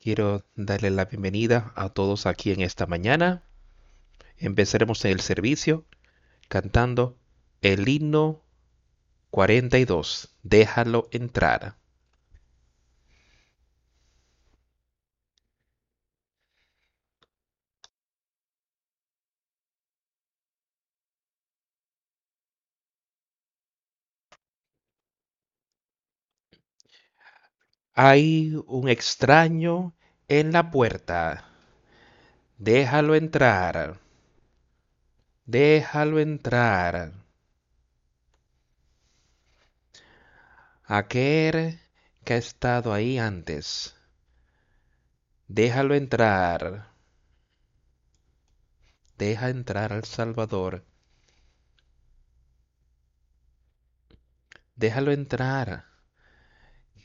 Quiero darle la bienvenida a todos aquí en esta mañana. Empezaremos el servicio cantando el himno 42. Déjalo entrar. Hay un extraño en la puerta. Déjalo entrar. Déjalo entrar. Aquel que ha estado ahí antes. Déjalo entrar. Deja entrar al Salvador. Déjalo entrar.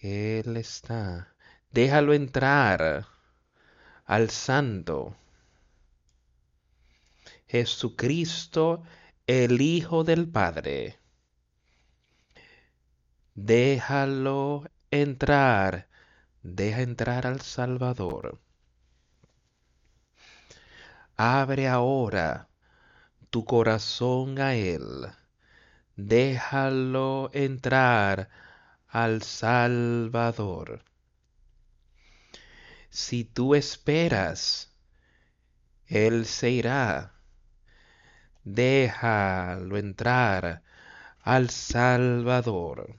Él está. Déjalo entrar al Santo. Jesucristo, el Hijo del Padre. Déjalo entrar. Deja entrar al Salvador. Abre ahora tu corazón a Él. Déjalo entrar al Salvador. Si tú esperas, Él se irá. Déjalo entrar al Salvador.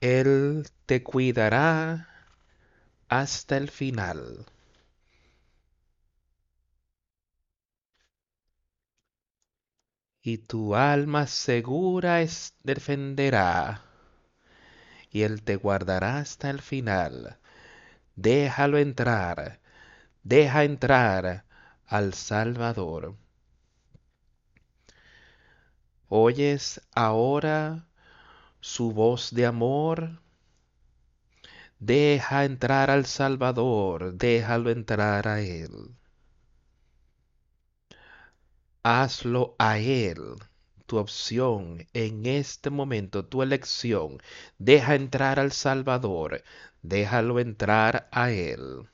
Él te cuidará hasta el final. Y tu alma segura es, defenderá, y él te guardará hasta el final. Déjalo entrar, deja entrar al Salvador. ¿Oyes ahora su voz de amor? Deja entrar al Salvador, déjalo entrar a Él hazlo a Él tu opción en este momento, tu elección. Deja entrar al Salvador, déjalo entrar a Él.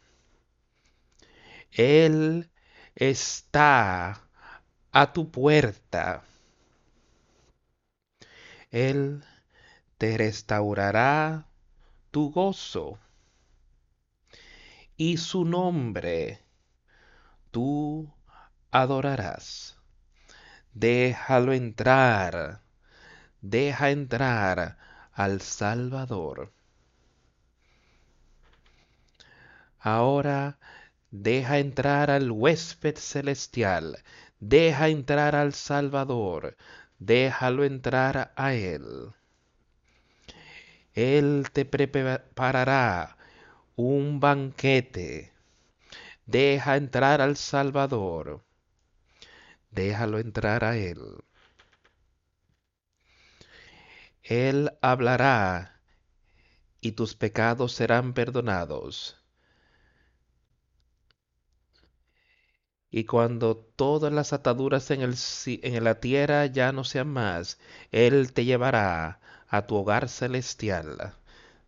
Él está a tu puerta. Él te restaurará tu gozo y su nombre tú adorarás. Déjalo entrar. Deja entrar al Salvador. Ahora deja entrar al huésped celestial. Deja entrar al Salvador. Déjalo entrar a Él. Él te preparará un banquete. Deja entrar al Salvador déjalo entrar a Él. Él hablará y tus pecados serán perdonados. Y cuando todas las ataduras en, el, en la tierra ya no sean más, Él te llevará a tu hogar celestial.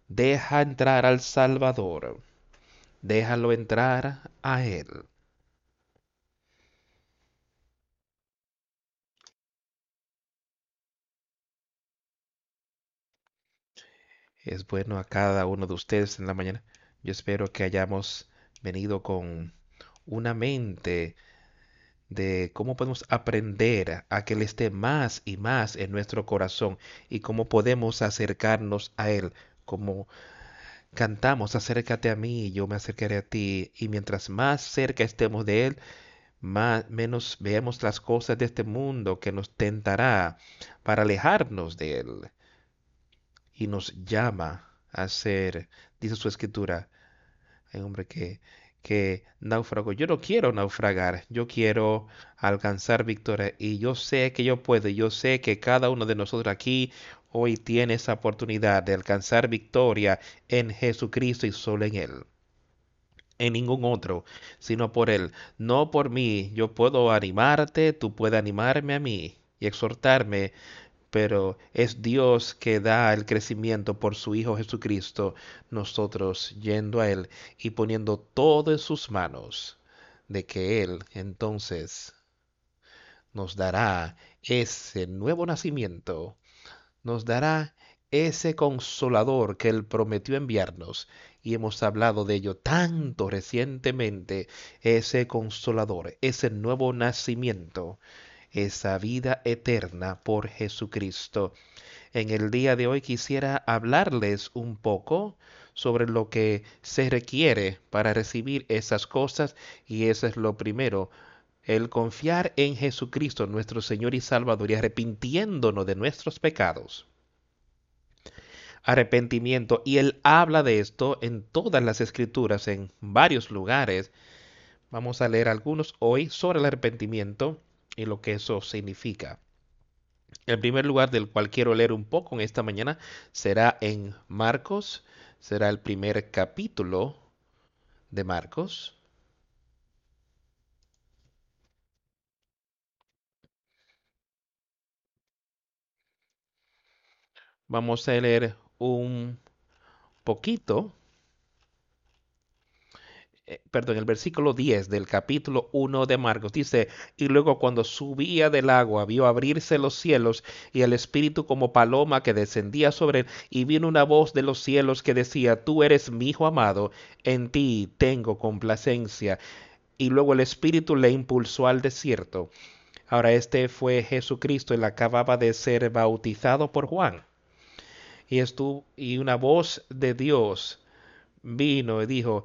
Deja entrar al Salvador. Déjalo entrar a Él. Es bueno a cada uno de ustedes en la mañana. Yo espero que hayamos venido con una mente de cómo podemos aprender a que Él esté más y más en nuestro corazón y cómo podemos acercarnos a Él, como cantamos, acércate a mí yo me acercaré a ti, y mientras más cerca estemos de Él, más, menos veamos las cosas de este mundo que nos tentará para alejarnos de Él y nos llama a ser, dice su escritura, hay hombre que, que naufragó. Yo no quiero naufragar, yo quiero alcanzar victoria y yo sé que yo puedo, yo sé que cada uno de nosotros aquí hoy tiene esa oportunidad de alcanzar victoria en Jesucristo y solo en Él. En ningún otro, sino por Él. No por mí. Yo puedo animarte, tú puedes animarme a mí y exhortarme pero es Dios que da el crecimiento por su Hijo Jesucristo, nosotros yendo a Él y poniendo todo en sus manos, de que Él entonces nos dará ese nuevo nacimiento, nos dará ese consolador que Él prometió enviarnos, y hemos hablado de ello tanto recientemente, ese consolador, ese nuevo nacimiento, esa vida eterna por Jesucristo. En el día de hoy quisiera hablarles un poco sobre lo que se requiere para recibir esas cosas y eso es lo primero, el confiar en Jesucristo nuestro Señor y Salvador y arrepintiéndonos de nuestros pecados arrepentimiento. Y él habla de esto en todas las escrituras, en varios lugares. Vamos a leer algunos hoy sobre el arrepentimiento y lo que eso significa. El primer lugar del cual quiero leer un poco en esta mañana será en Marcos, será el primer capítulo de Marcos. Vamos a leer un poquito, eh, perdón, el versículo 10 del capítulo 1 de Marcos dice, y luego cuando subía del agua vio abrirse los cielos y el Espíritu como paloma que descendía sobre él, y vino una voz de los cielos que decía, tú eres mi Hijo amado, en ti tengo complacencia. Y luego el Espíritu le impulsó al desierto. Ahora este fue Jesucristo, él acababa de ser bautizado por Juan y, estuvo, y una voz de Dios vino y dijo,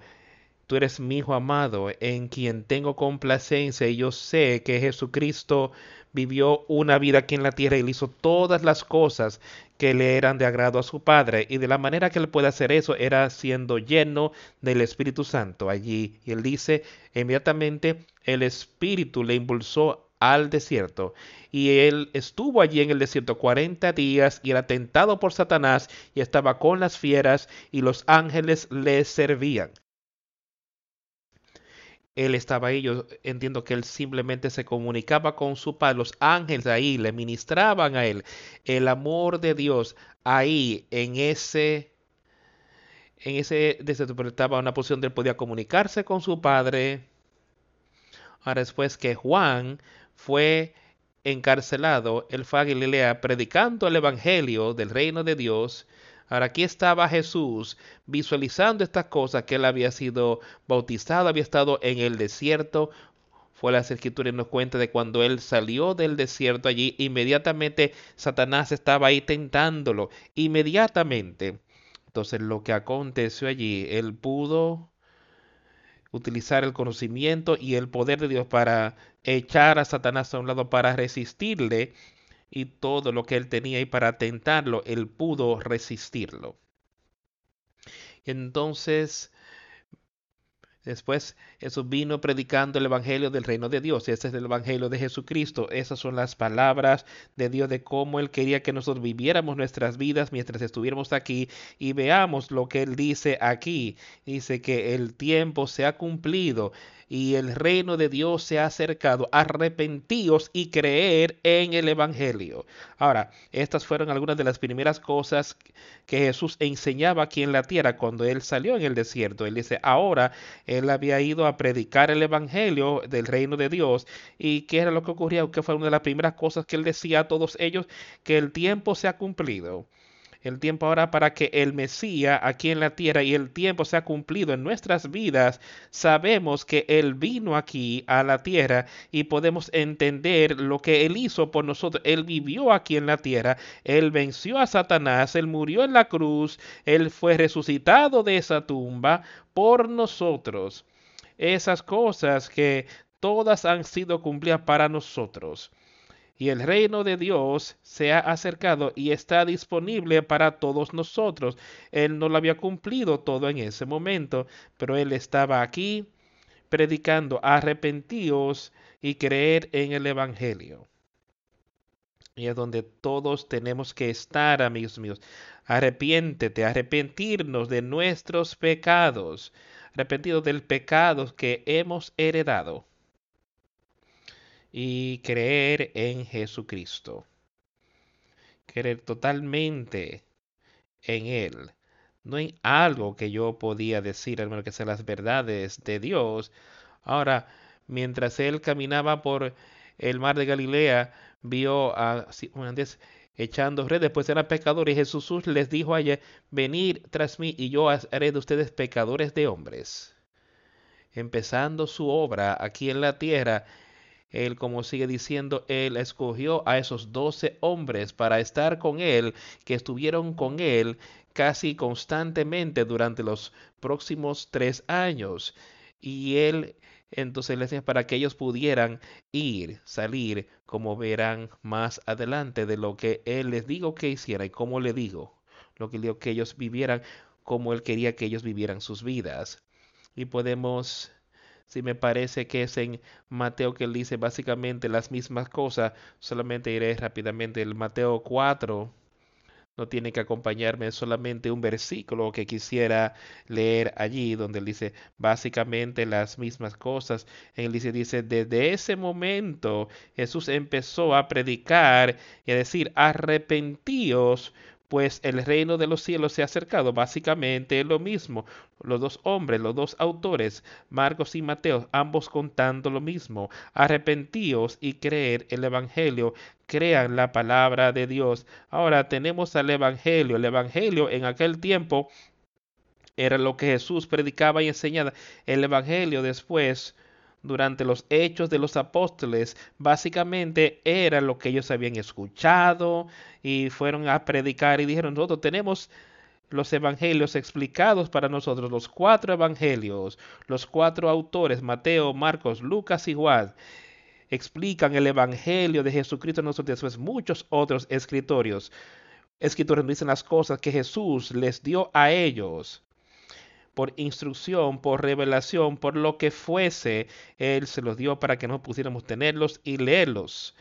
tú eres mi Hijo amado, en quien tengo complacencia, y yo sé que Jesucristo vivió una vida aquí en la tierra y hizo todas las cosas que le eran de agrado a su Padre. Y de la manera que él puede hacer eso era siendo lleno del Espíritu Santo allí. Y él dice, inmediatamente el Espíritu le impulsó al desierto. Y él estuvo allí en el desierto cuarenta días y era tentado por Satanás y estaba con las fieras y los ángeles le servían. Él estaba ahí, yo entiendo que él simplemente se comunicaba con su padre, los ángeles ahí le ministraban a él el amor de Dios ahí en ese en ese en una posición de él podía comunicarse con su padre. Ahora después que Juan fue encarcelado, él fue a Galilea predicando el Evangelio del reino de Dios. Ahora aquí estaba Jesús visualizando estas cosas que él había sido bautizado, había estado en el desierto. Fue la escritura y nos cuenta de cuando él salió del desierto allí, inmediatamente Satanás estaba ahí tentándolo. Inmediatamente. Entonces lo que aconteció allí, él pudo utilizar el conocimiento y el poder de Dios para echar a Satanás a un lado, para resistirle y todo lo que él tenía y para tentarlo, él pudo resistirlo. Entonces, Después Jesús vino predicando el Evangelio del reino de Dios. Ese es el Evangelio de Jesucristo. Esas son las palabras de Dios de cómo Él quería que nosotros viviéramos nuestras vidas mientras estuviéramos aquí y veamos lo que Él dice aquí. Dice que el tiempo se ha cumplido y el reino de Dios se ha acercado. Arrepentíos y creer en el Evangelio. Ahora, estas fueron algunas de las primeras cosas que Jesús enseñaba aquí en la tierra cuando él salió en el desierto. Él dice, ahora él había ido a predicar el Evangelio del reino de Dios. ¿Y qué era lo que ocurría? Que fue una de las primeras cosas que él decía a todos ellos, que el tiempo se ha cumplido el tiempo ahora para que el Mesías aquí en la tierra y el tiempo se ha cumplido en nuestras vidas, sabemos que Él vino aquí a la tierra y podemos entender lo que Él hizo por nosotros. Él vivió aquí en la tierra, Él venció a Satanás, Él murió en la cruz, Él fue resucitado de esa tumba por nosotros. Esas cosas que todas han sido cumplidas para nosotros y el reino de Dios se ha acercado y está disponible para todos nosotros. Él no lo había cumplido todo en ese momento, pero Él estaba aquí predicando arrepentíos y creer en el Evangelio. Y es donde todos tenemos que estar, amigos míos. Arrepiéntete, arrepentirnos de nuestros pecados, arrepentidos del pecado que hemos heredado y creer en Jesucristo. creer totalmente en Él. No hay algo que yo podía decir, hermano, que sean las verdades de Dios. Ahora, mientras Él caminaba por el mar de Galilea, vio a antes echando redes, pues eran pecadores. Y Jesús les dijo a ella, venid tras mí y yo haré de ustedes pecadores de hombres. Empezando su obra aquí en la tierra, él, como sigue diciendo, él escogió a esos doce hombres para estar con él, que estuvieron con él casi constantemente durante los próximos tres años. Y él entonces les decía para que ellos pudieran ir, salir, como verán más adelante de lo que él les digo que hiciera y cómo le digo, lo que digo que ellos vivieran como él quería que ellos vivieran sus vidas. Y podemos si me parece que es en Mateo que él dice básicamente las mismas cosas, solamente iré rápidamente. El Mateo 4 no tiene que acompañarme solamente un versículo que quisiera leer allí, donde él dice básicamente las mismas cosas. Él dice, dice, desde ese momento Jesús empezó a predicar y a decir, arrepentíos pues el reino de los cielos se ha acercado. Básicamente lo mismo. Los dos hombres, los dos autores, Marcos y Mateo, ambos contando lo mismo. Arrepentíos y creer el Evangelio. Crean la palabra de Dios. Ahora tenemos al Evangelio. El Evangelio en aquel tiempo era lo que Jesús predicaba y enseñaba. El Evangelio después durante los hechos de los apóstoles básicamente era lo que ellos habían escuchado y fueron a predicar y dijeron, nosotros tenemos los evangelios explicados para nosotros, los cuatro evangelios, los cuatro autores, Mateo, Marcos, Lucas y Juan, explican el evangelio de Jesucristo nosotros después muchos otros escritorios. Escritores dicen las cosas que Jesús les dio a ellos por instrucción, por revelación, por lo que fuese, Él se los dio para que no pudiéramos tenerlos y leerlos.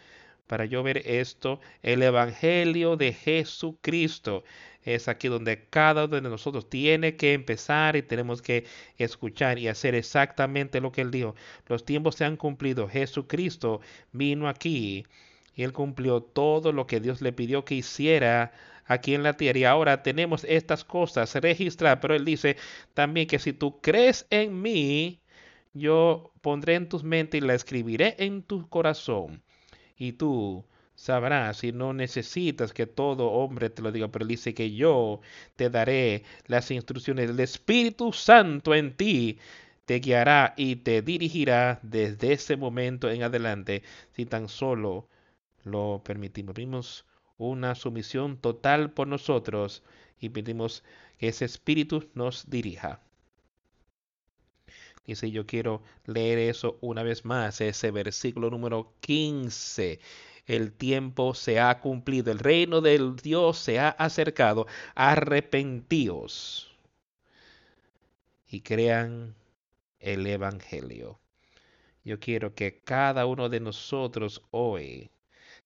Para yo ver esto, el Evangelio de Jesucristo es aquí donde cada uno de nosotros tiene que empezar y tenemos que escuchar y hacer exactamente lo que Él dijo. Los tiempos se han cumplido. Jesucristo vino aquí y Él cumplió todo lo que Dios le pidió que hiciera aquí en la tierra. Y ahora tenemos estas cosas registradas, pero él dice también que si tú crees en mí, yo pondré en tus mentes y la escribiré en tu corazón. Y tú sabrás si no necesitas que todo hombre te lo diga, pero él dice que yo te daré las instrucciones del Espíritu Santo en ti te guiará y te dirigirá desde ese momento en adelante si tan solo lo permitimos. Vimos una sumisión total por nosotros y pedimos que ese espíritu nos dirija. Dice, yo quiero leer eso una vez más, ese versículo número 15. El tiempo se ha cumplido, el reino del Dios se ha acercado. Arrepentíos y crean el Evangelio. Yo quiero que cada uno de nosotros hoy,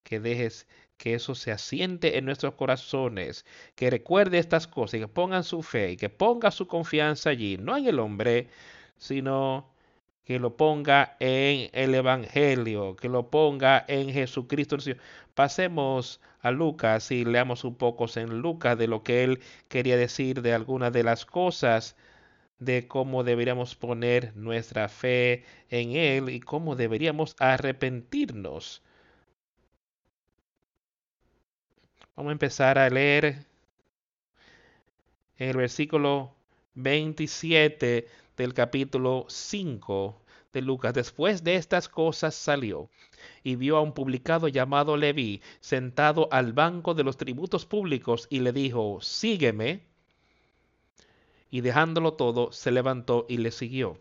que dejes que eso se asiente en nuestros corazones, que recuerde estas cosas y que pongan su fe y que ponga su confianza allí, no en el hombre, sino que lo ponga en el Evangelio, que lo ponga en Jesucristo. Pasemos a Lucas y leamos un poco en Lucas de lo que él quería decir de algunas de las cosas de cómo deberíamos poner nuestra fe en Él y cómo deberíamos arrepentirnos Vamos a empezar a leer el versículo 27 del capítulo 5 de Lucas. Después de estas cosas salió y vio a un publicado llamado Leví sentado al banco de los tributos públicos y le dijo, sígueme. Y dejándolo todo, se levantó y le siguió.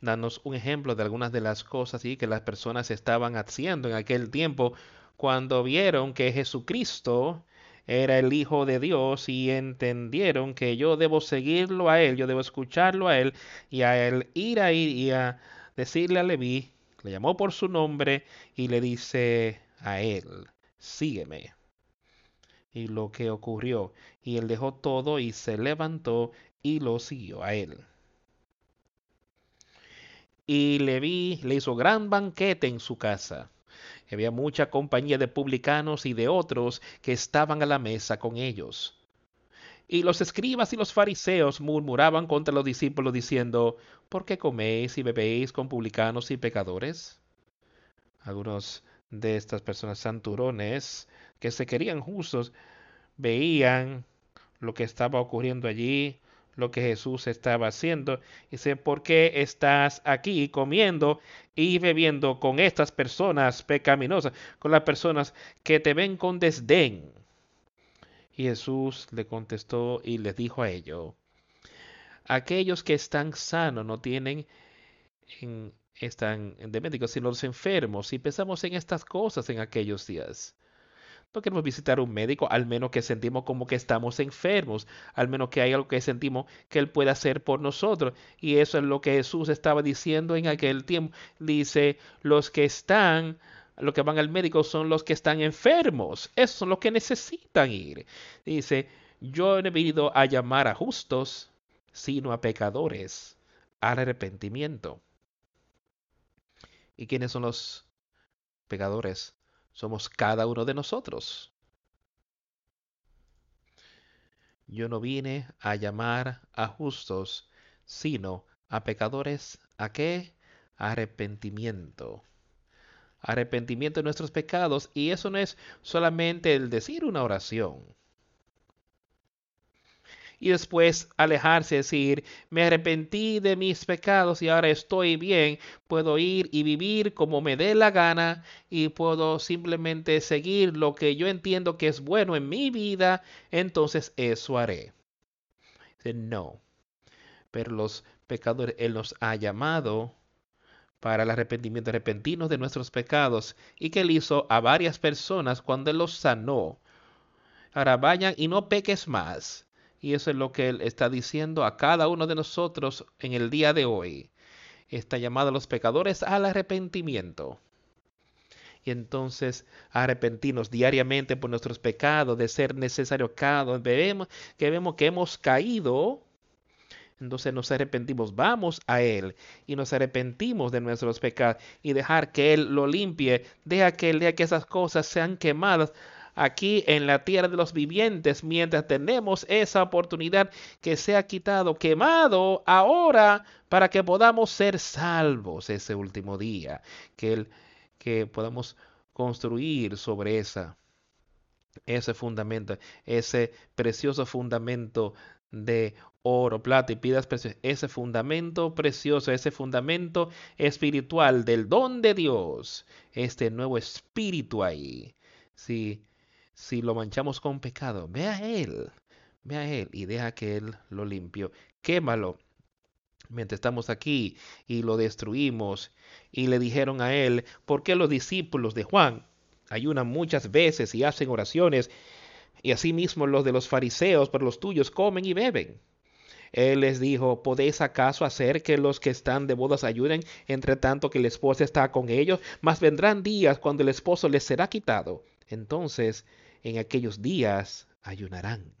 Danos un ejemplo de algunas de las cosas que las personas estaban haciendo en aquel tiempo cuando vieron que Jesucristo era el Hijo de Dios y entendieron que yo debo seguirlo a Él, yo debo escucharlo a Él y a Él ir a y a decirle a Leví, le llamó por su nombre y le dice a Él, sígueme. Y lo que ocurrió, y él dejó todo y se levantó y lo siguió a él. Y Leví le hizo gran banquete en su casa Había mucha compañía de publicanos y de otros que estaban a la mesa con ellos. Y los escribas y los fariseos murmuraban contra los discípulos diciendo, ¿por qué coméis y bebéis con publicanos y pecadores? Algunos de estas personas santurones que se querían justos veían lo que estaba ocurriendo allí, lo que Jesús estaba haciendo. Dice, ¿por qué estás aquí comiendo y bebiendo con estas personas pecaminosas, con las personas que te ven con desdén? Y Jesús le contestó y les dijo a ellos, aquellos que están sanos no tienen en, están de médicos, sino los enfermos. Y pensamos en estas cosas en aquellos días. No queremos visitar un médico, al menos que sentimos como que estamos enfermos, al menos que hay algo que sentimos que Él puede hacer por nosotros. Y eso es lo que Jesús estaba diciendo en aquel tiempo. Dice, los que están, los que van al médico son los que están enfermos. Esos son los que necesitan ir. Dice, yo no he venido a llamar a justos, sino a pecadores al arrepentimiento. ¿Y quiénes son los pecadores? Somos cada uno de nosotros. Yo no vine a llamar a justos, sino a pecadores. ¿A qué? Arrepentimiento. Arrepentimiento de nuestros pecados. Y eso no es solamente el decir una oración y después alejarse, decir, me arrepentí de mis pecados y ahora estoy bien, puedo ir y vivir como me dé la gana y puedo simplemente seguir lo que yo entiendo que es bueno en mi vida, entonces eso haré. No, pero los pecadores, Él nos ha llamado para el arrepentimiento, repentino de nuestros pecados y que Él hizo a varias personas cuando Él los sanó. Ahora vayan y no peques más. Y eso es lo que Él está diciendo a cada uno de nosotros en el día de hoy. Está llamado a los pecadores al arrepentimiento. Y entonces arrepentirnos diariamente por nuestros pecados, de ser necesario cada vemos que vemos que hemos caído, entonces nos arrepentimos, vamos a Él y nos arrepentimos de nuestros pecados y dejar que Él lo limpie, deja que Él deja que esas cosas sean quemadas aquí en la tierra de los vivientes mientras tenemos esa oportunidad que se ha quitado, quemado ahora para que podamos ser salvos ese último día, que, el, que podamos construir sobre esa ese fundamento, ese precioso fundamento de oro, plata y piedras preciosas, ese fundamento precioso, ese fundamento espiritual del don de Dios, este nuevo espíritu ahí. Sí, si lo manchamos con pecado, ve a Él, ve a Él y deja que Él lo limpie. Quémalo mientras estamos aquí y lo destruimos. Y le dijeron a Él, ¿por qué los discípulos de Juan ayunan muchas veces y hacen oraciones? Y asimismo los de los fariseos, pero los tuyos comen y beben. Él les dijo, ¿podéis acaso hacer que los que están de bodas ayuden entre tanto que el esposo está con ellos? Mas vendrán días cuando el esposo les será quitado. Entonces en aquellos días ayunarán.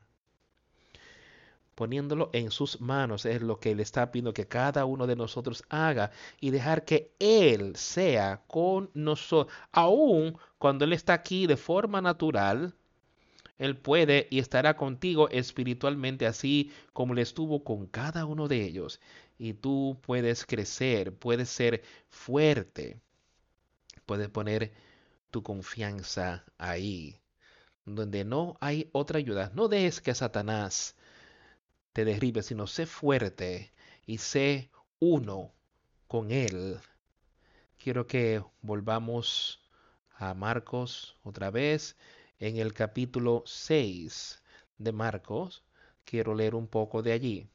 Poniéndolo en sus manos es lo que Él está pidiendo que cada uno de nosotros haga y dejar que Él sea con nosotros. Aún cuando Él está aquí de forma natural, Él puede y estará contigo espiritualmente así como le estuvo con cada uno de ellos. Y tú puedes crecer, puedes ser fuerte, puedes poner tu confianza ahí donde no hay otra ayuda. No dejes que Satanás te derribe, sino sé fuerte y sé uno con él. Quiero que volvamos a Marcos otra vez en el capítulo 6 de Marcos. Quiero leer un poco de allí.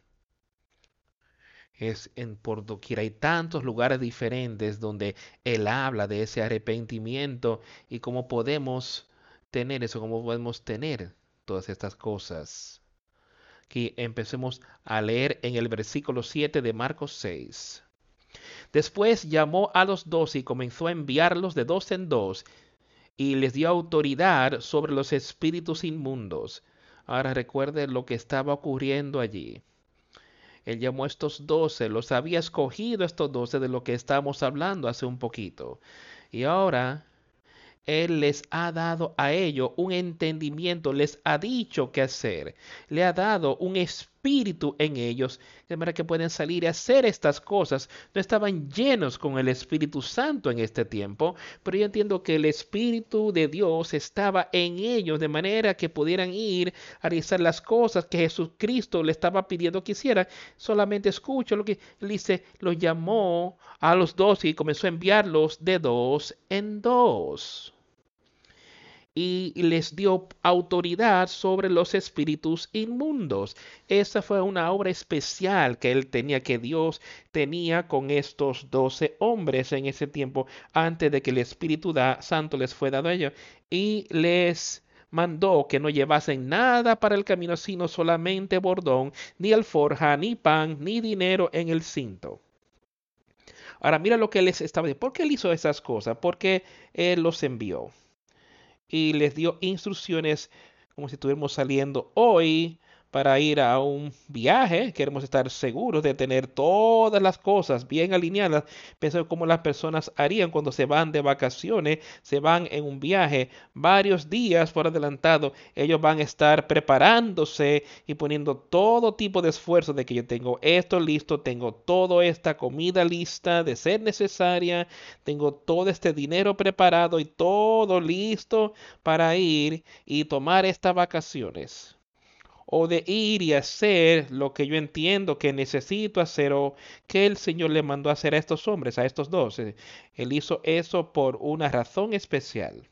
Es en por doquier hay tantos lugares diferentes donde él habla de ese arrepentimiento y cómo podemos tener eso, cómo podemos tener todas estas cosas. Aquí empecemos a leer en el versículo 7 de Marcos 6. Después llamó a los dos y comenzó a enviarlos de dos en dos y les dio autoridad sobre los espíritus inmundos. Ahora recuerde lo que estaba ocurriendo allí. Él llamó a estos doce, los había escogido estos doce de lo que estamos hablando hace un poquito. Y ahora Él les ha dado a ellos un entendimiento, les ha dicho qué hacer, le ha dado un espíritu en ellos, de manera que pueden salir a hacer estas cosas. No estaban llenos con el Espíritu Santo en este tiempo, pero yo entiendo que el Espíritu de Dios estaba en ellos, de manera que pudieran ir a realizar las cosas que Jesucristo le estaba pidiendo que hicieran. Solamente escucho lo que dice, los llamó a los dos y comenzó a enviarlos de dos en dos y les dio autoridad sobre los espíritus inmundos. Esa fue una obra especial que él tenía, que Dios tenía con estos doce hombres en ese tiempo, antes de que el Espíritu Santo les fue dado a ellos, y les mandó que no llevasen nada para el camino, sino solamente bordón, ni alforja, ni pan, ni dinero en el cinto. Ahora mira lo que les estaba diciendo. ¿Por qué él hizo esas cosas? Porque él los envió y les dio instrucciones como si estuviéramos saliendo hoy para ir a un viaje, queremos estar seguros de tener todas las cosas bien alineadas, pensando cómo las personas harían cuando se van de vacaciones, se van en un viaje varios días por adelantado, ellos van a estar preparándose y poniendo todo tipo de esfuerzo de que yo tengo esto listo, tengo toda esta comida lista de ser necesaria, tengo todo este dinero preparado y todo listo para ir y tomar estas vacaciones o de ir y hacer lo que yo entiendo que necesito hacer o que el Señor le mandó hacer a estos hombres, a estos dos. Eh, él hizo eso por una razón especial.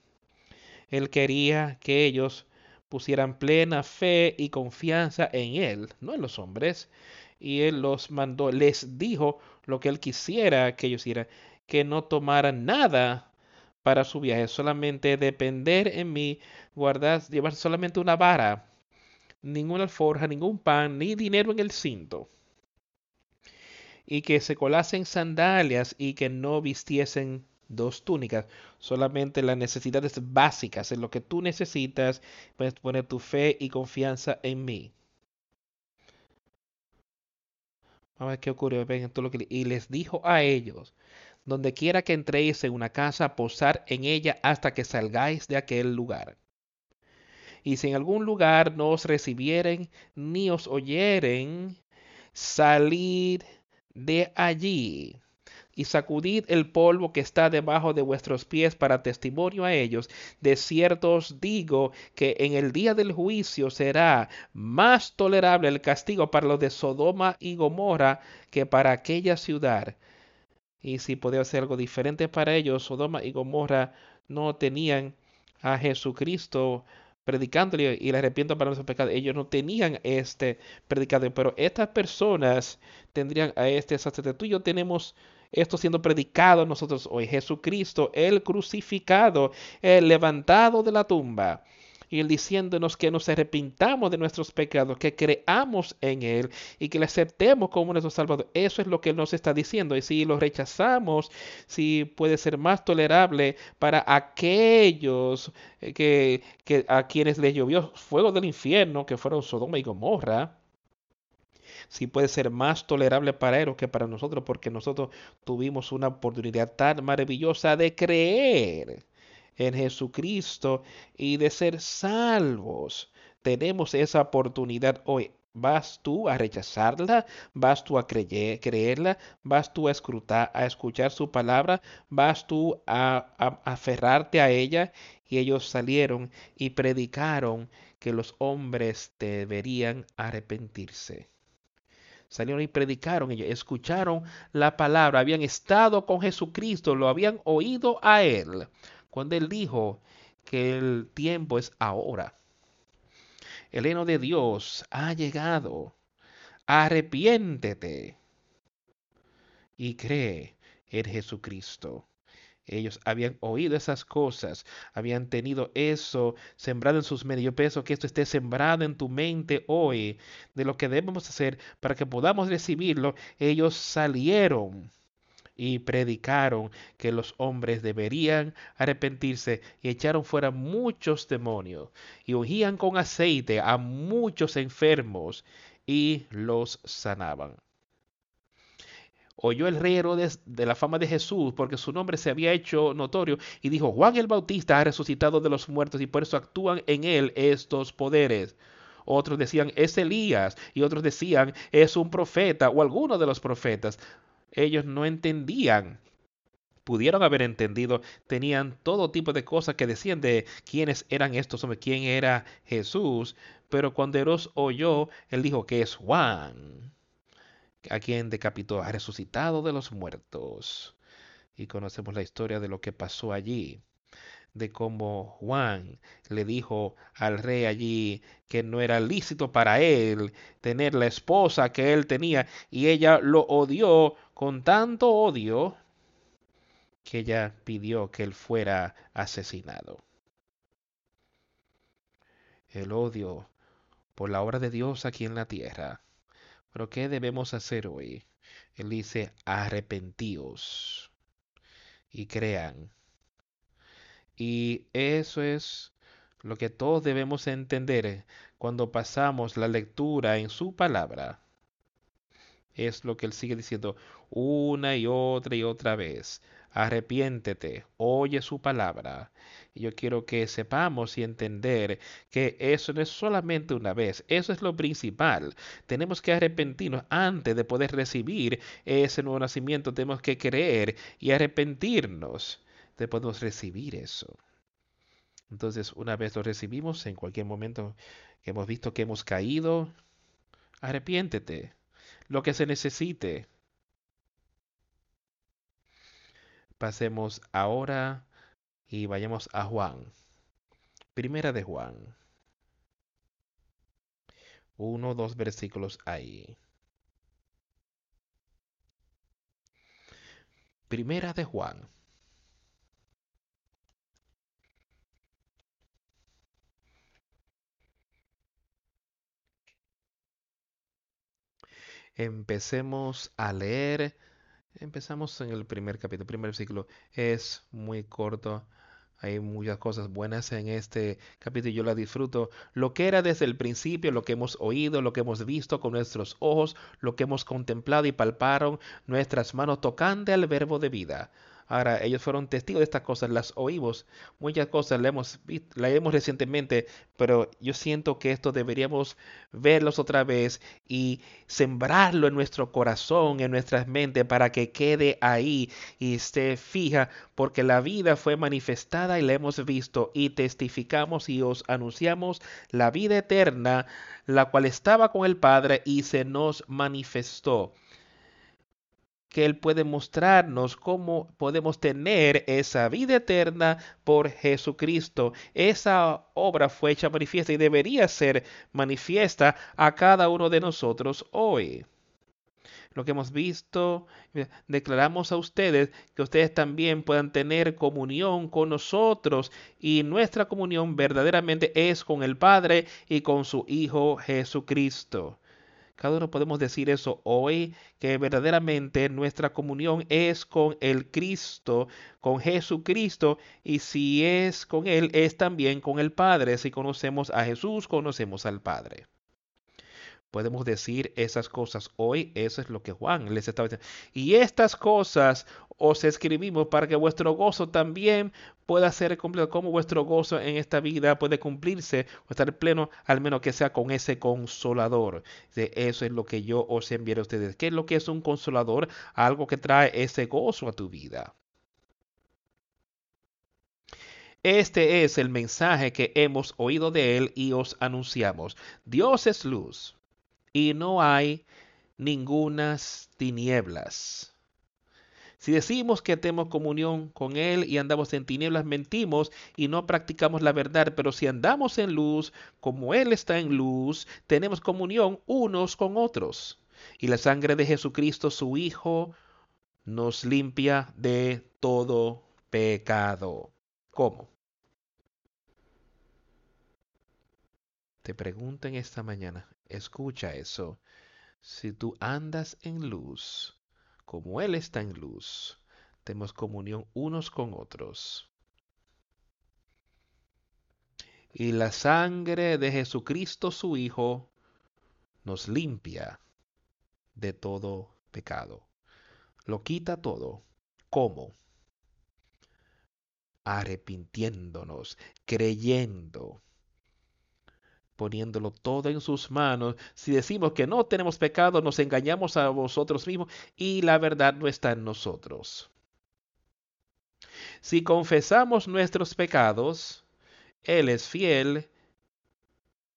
Él quería que ellos pusieran plena fe y confianza en Él, no en los hombres. Y Él los mandó, les dijo lo que Él quisiera que ellos hicieran, que no tomaran nada para su viaje, solamente depender en mí, guardar, llevar solamente una vara ninguna alforja, ningún pan, ni dinero en el cinto. Y que se colasen sandalias y que no vistiesen dos túnicas, solamente las necesidades básicas, en lo que tú necesitas, puedes poner tu fe y confianza en mí. Vamos a ver qué ocurrió. todo Y les dijo a ellos, donde quiera que entréis en una casa, posar en ella hasta que salgáis de aquel lugar y si en algún lugar no os recibieren ni os oyeren, salid de allí y sacudid el polvo que está debajo de vuestros pies para testimonio a ellos. De cierto os digo que en el día del juicio será más tolerable el castigo para los de Sodoma y Gomorra que para aquella ciudad. Y si podía hacer algo diferente para ellos, Sodoma y Gomorra no tenían a Jesucristo predicándole y le arrepiento para nuestros pecados. Ellos no tenían este predicado, pero estas personas tendrían a este sacerdote. Tú y yo tenemos esto siendo predicado nosotros hoy. Jesucristo, el crucificado, el levantado de la tumba y Él diciéndonos que nos arrepintamos de nuestros pecados, que creamos en Él y que le aceptemos como nuestro Salvador. Eso es lo que Él nos está diciendo. Y si lo rechazamos, si puede ser más tolerable para aquellos eh, que, que a quienes les llovió fuego del infierno, que fueron Sodoma y Gomorra, si puede ser más tolerable para ellos que para nosotros, porque nosotros tuvimos una oportunidad tan maravillosa de creer en Jesucristo y de ser salvos. Tenemos esa oportunidad hoy. ¿Vas tú a rechazarla? ¿Vas tú a creerla? ¿Vas tú a, escrutar, a escuchar su palabra? ¿Vas tú a, a aferrarte a ella? Y ellos salieron y predicaron que los hombres deberían arrepentirse. Salieron y predicaron ellos, escucharon la palabra, habían estado con Jesucristo, lo habían oído a él cuando él dijo que el tiempo es ahora. El heno de Dios ha llegado. Arrepiéntete y cree en Jesucristo. Ellos habían oído esas cosas, habían tenido eso sembrado en sus medios. Yo pienso que esto esté sembrado en tu mente hoy de lo que debemos hacer para que podamos recibirlo. Ellos salieron y predicaron que los hombres deberían arrepentirse y echaron fuera muchos demonios y ungían con aceite a muchos enfermos y los sanaban. oyó el rey Herodes de la fama de Jesús porque su nombre se había hecho notorio y dijo, Juan el Bautista ha resucitado de los muertos y por eso actúan en él estos poderes. Otros decían, es Elías y otros decían, es un profeta o alguno de los profetas. Ellos no entendían. Pudieron haber entendido, tenían todo tipo de cosas que decían de quiénes eran estos hombres, quién era Jesús, pero cuando Herodes oyó, él dijo que es Juan a quien decapitó, ha resucitado de los muertos. Y conocemos la historia de lo que pasó allí, de cómo Juan le dijo al rey allí que no era lícito para él tener la esposa que él tenía, y ella lo odió con tanto odio que ella pidió que él fuera asesinado. El odio por la obra de Dios aquí en la tierra pero ¿qué debemos hacer hoy? Él dice, arrepentíos y crean. Y eso es lo que todos debemos entender cuando pasamos la lectura en su palabra. Es lo que él sigue diciendo una y otra y otra vez arrepiéntete, oye su palabra. Y yo quiero que sepamos y entender que eso no es solamente una vez, eso es lo principal. Tenemos que arrepentirnos antes de poder recibir ese nuevo nacimiento, tenemos que creer y arrepentirnos de poder recibir eso. Entonces, una vez lo recibimos, en cualquier momento que hemos visto que hemos caído, arrepiéntete. Lo que se necesite, Pasemos ahora y vayamos a Juan. Primera de Juan. Uno, dos versículos ahí. Primera de Juan. Empecemos a leer Empezamos en el primer capítulo, primer versículo. Es muy corto. Hay muchas cosas buenas en este capítulo y yo la disfruto. Lo que era desde el principio, lo que hemos oído, lo que hemos visto con nuestros ojos, lo que hemos contemplado y palparon nuestras manos tocando al verbo de vida. Ahora, ellos fueron testigos de estas cosas, las oímos, muchas cosas las hemos, hemos recientemente, pero yo siento que esto deberíamos verlos otra vez y sembrarlo en nuestro corazón, en nuestras mentes, para que quede ahí y esté fija, porque la vida fue manifestada y la hemos visto y testificamos y os anunciamos la vida eterna, la cual estaba con el Padre y se nos manifestó que Él puede mostrarnos cómo podemos tener esa vida eterna por Jesucristo. Esa obra fue hecha manifiesta y debería ser manifiesta a cada uno de nosotros hoy. Lo que hemos visto, declaramos a ustedes que ustedes también puedan tener comunión con nosotros y nuestra comunión verdaderamente es con el Padre y con su Hijo Jesucristo. Cada uno podemos decir eso hoy, que verdaderamente nuestra comunión es con el Cristo, con Jesucristo, y si es con Él, es también con el Padre. Si conocemos a Jesús, conocemos al Padre podemos decir esas cosas hoy. Eso es lo que Juan les estaba diciendo. Y estas cosas os escribimos para que vuestro gozo también pueda ser completo. Como vuestro gozo en esta vida puede cumplirse o estar pleno, al menos que sea con ese consolador. Eso es lo que yo os enviaré a ustedes. ¿Qué es lo que es un consolador? Algo que trae ese gozo a tu vida. Este es el mensaje que hemos oído de él y os anunciamos. Dios es luz y no hay ningunas tinieblas. Si decimos que tenemos comunión con Él y andamos en tinieblas, mentimos y no practicamos la verdad. Pero si andamos en luz, como Él está en luz, tenemos comunión unos con otros. Y la sangre de Jesucristo, su Hijo, nos limpia de todo pecado. ¿Cómo? Te pregunto en esta mañana, escucha eso. Si tú andas en luz, como Él está en luz, tenemos comunión unos con otros. Y la sangre de Jesucristo su Hijo nos limpia de todo pecado. lo quita todo. ¿Cómo? Arrepintiéndonos, creyendo, poniéndolo todo en sus manos. Si decimos que no tenemos pecado, nos engañamos a vosotros mismos y la verdad no está en nosotros. Si confesamos nuestros pecados, Él es fiel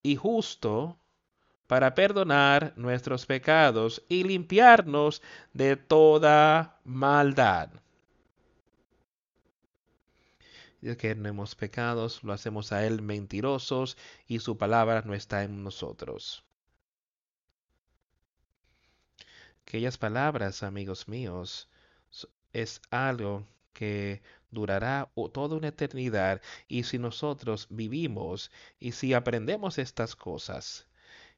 y justo para perdonar nuestros pecados y limpiarnos de toda maldad. Que no hemos pecados, lo hacemos a Él mentirosos y su palabra no está en nosotros. Aquellas palabras, amigos míos, es algo que durará toda una eternidad y si nosotros vivimos y si aprendemos estas cosas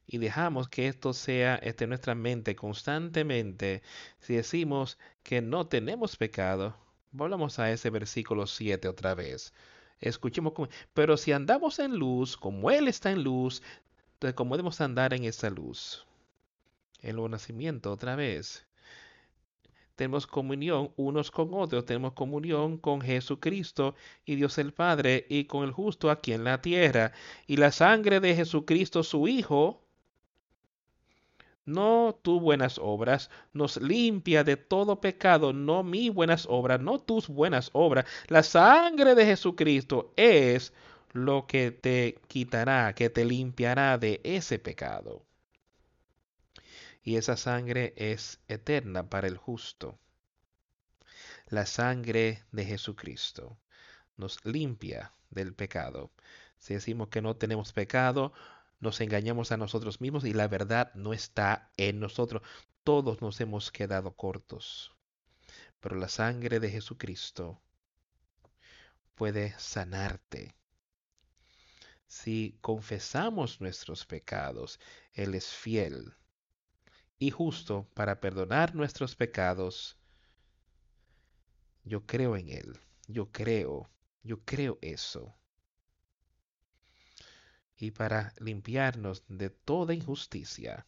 y dejamos que esto sea este, nuestra mente constantemente, si decimos que no tenemos pecado, volvamos a ese versículo 7 otra vez. Escuchemos, pero si andamos en luz, como Él está en luz, entonces ¿cómo debemos andar en esa luz? El nacimiento otra vez tenemos comunión unos con otros, tenemos comunión con Jesucristo y Dios el Padre y con el justo aquí en la tierra. Y la sangre de Jesucristo, su Hijo, no tus buenas obras, nos limpia de todo pecado, no mis buenas obras, no tus buenas obras. La sangre de Jesucristo es lo que te quitará, que te limpiará de ese pecado y esa sangre es eterna para el justo. La sangre de Jesucristo nos limpia del pecado. Si decimos que no tenemos pecado, nos engañamos a nosotros mismos y la verdad no está en nosotros. Todos nos hemos quedado cortos. Pero la sangre de Jesucristo puede sanarte. Si confesamos nuestros pecados, Él es fiel y justo para perdonar nuestros pecados. Yo creo en Él, yo creo, yo creo eso. Y para limpiarnos de toda injusticia.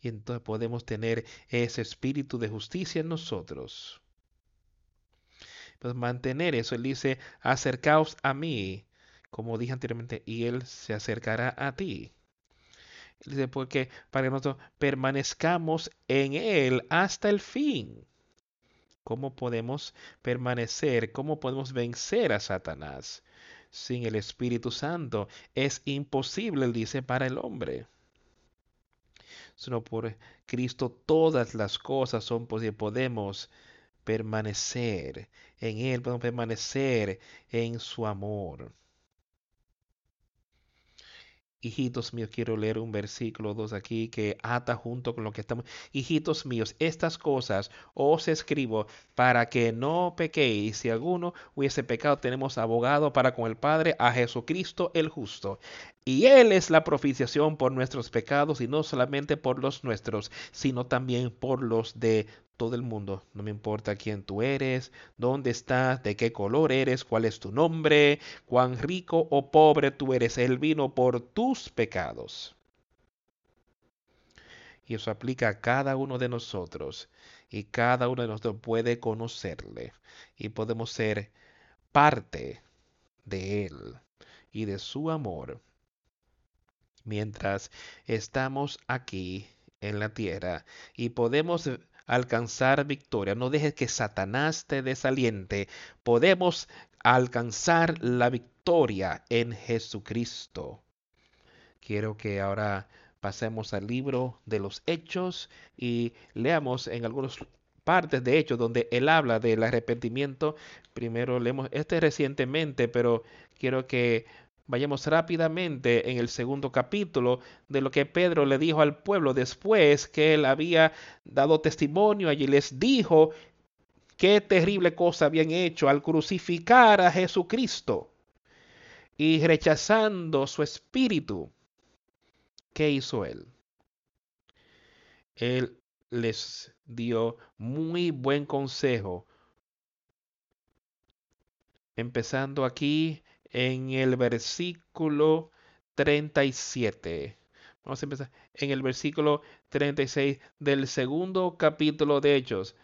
Y entonces podemos tener ese espíritu de justicia en nosotros. Pues mantener eso, Él dice, acercaos a mí, como dije anteriormente, y Él se acercará a ti. Dice, porque para que nosotros permanezcamos en Él hasta el fin. ¿Cómo podemos permanecer? ¿Cómo podemos vencer a Satanás? Sin el Espíritu Santo es imposible, dice, para el hombre. Sino por Cristo todas las cosas son posibles. Podemos permanecer en Él, podemos permanecer en su amor. Hijitos míos, quiero leer un versículo 2 aquí que ata junto con lo que estamos. Hijitos míos, estas cosas os escribo para que no pequéis. Si alguno hubiese pecado, tenemos abogado para con el Padre a Jesucristo el justo. Y Él es la propiciación por nuestros pecados y no solamente por los nuestros, sino también por los de todo el mundo. No me importa quién tú eres, dónde estás, de qué color eres, cuál es tu nombre, cuán rico o pobre tú eres. Él vino por tus pecados. Y eso aplica a cada uno de nosotros. Y cada uno de nosotros puede conocerle. Y podemos ser parte de Él y de su amor. Mientras estamos aquí en la tierra y podemos alcanzar victoria. No dejes que Satanás te desaliente. Podemos alcanzar la victoria en Jesucristo. Quiero que ahora pasemos al libro de los Hechos y leamos en algunas partes de Hechos donde él habla del arrepentimiento. Primero leemos este recientemente, pero quiero que Vayamos rápidamente en el segundo capítulo de lo que Pedro le dijo al pueblo después que él había dado testimonio. Allí les dijo qué terrible cosa habían hecho al crucificar a Jesucristo y rechazando su espíritu. ¿Qué hizo él? Él les dio muy buen consejo. Empezando aquí en el versículo 37. Vamos a empezar en el versículo 36 del segundo capítulo de Hechos.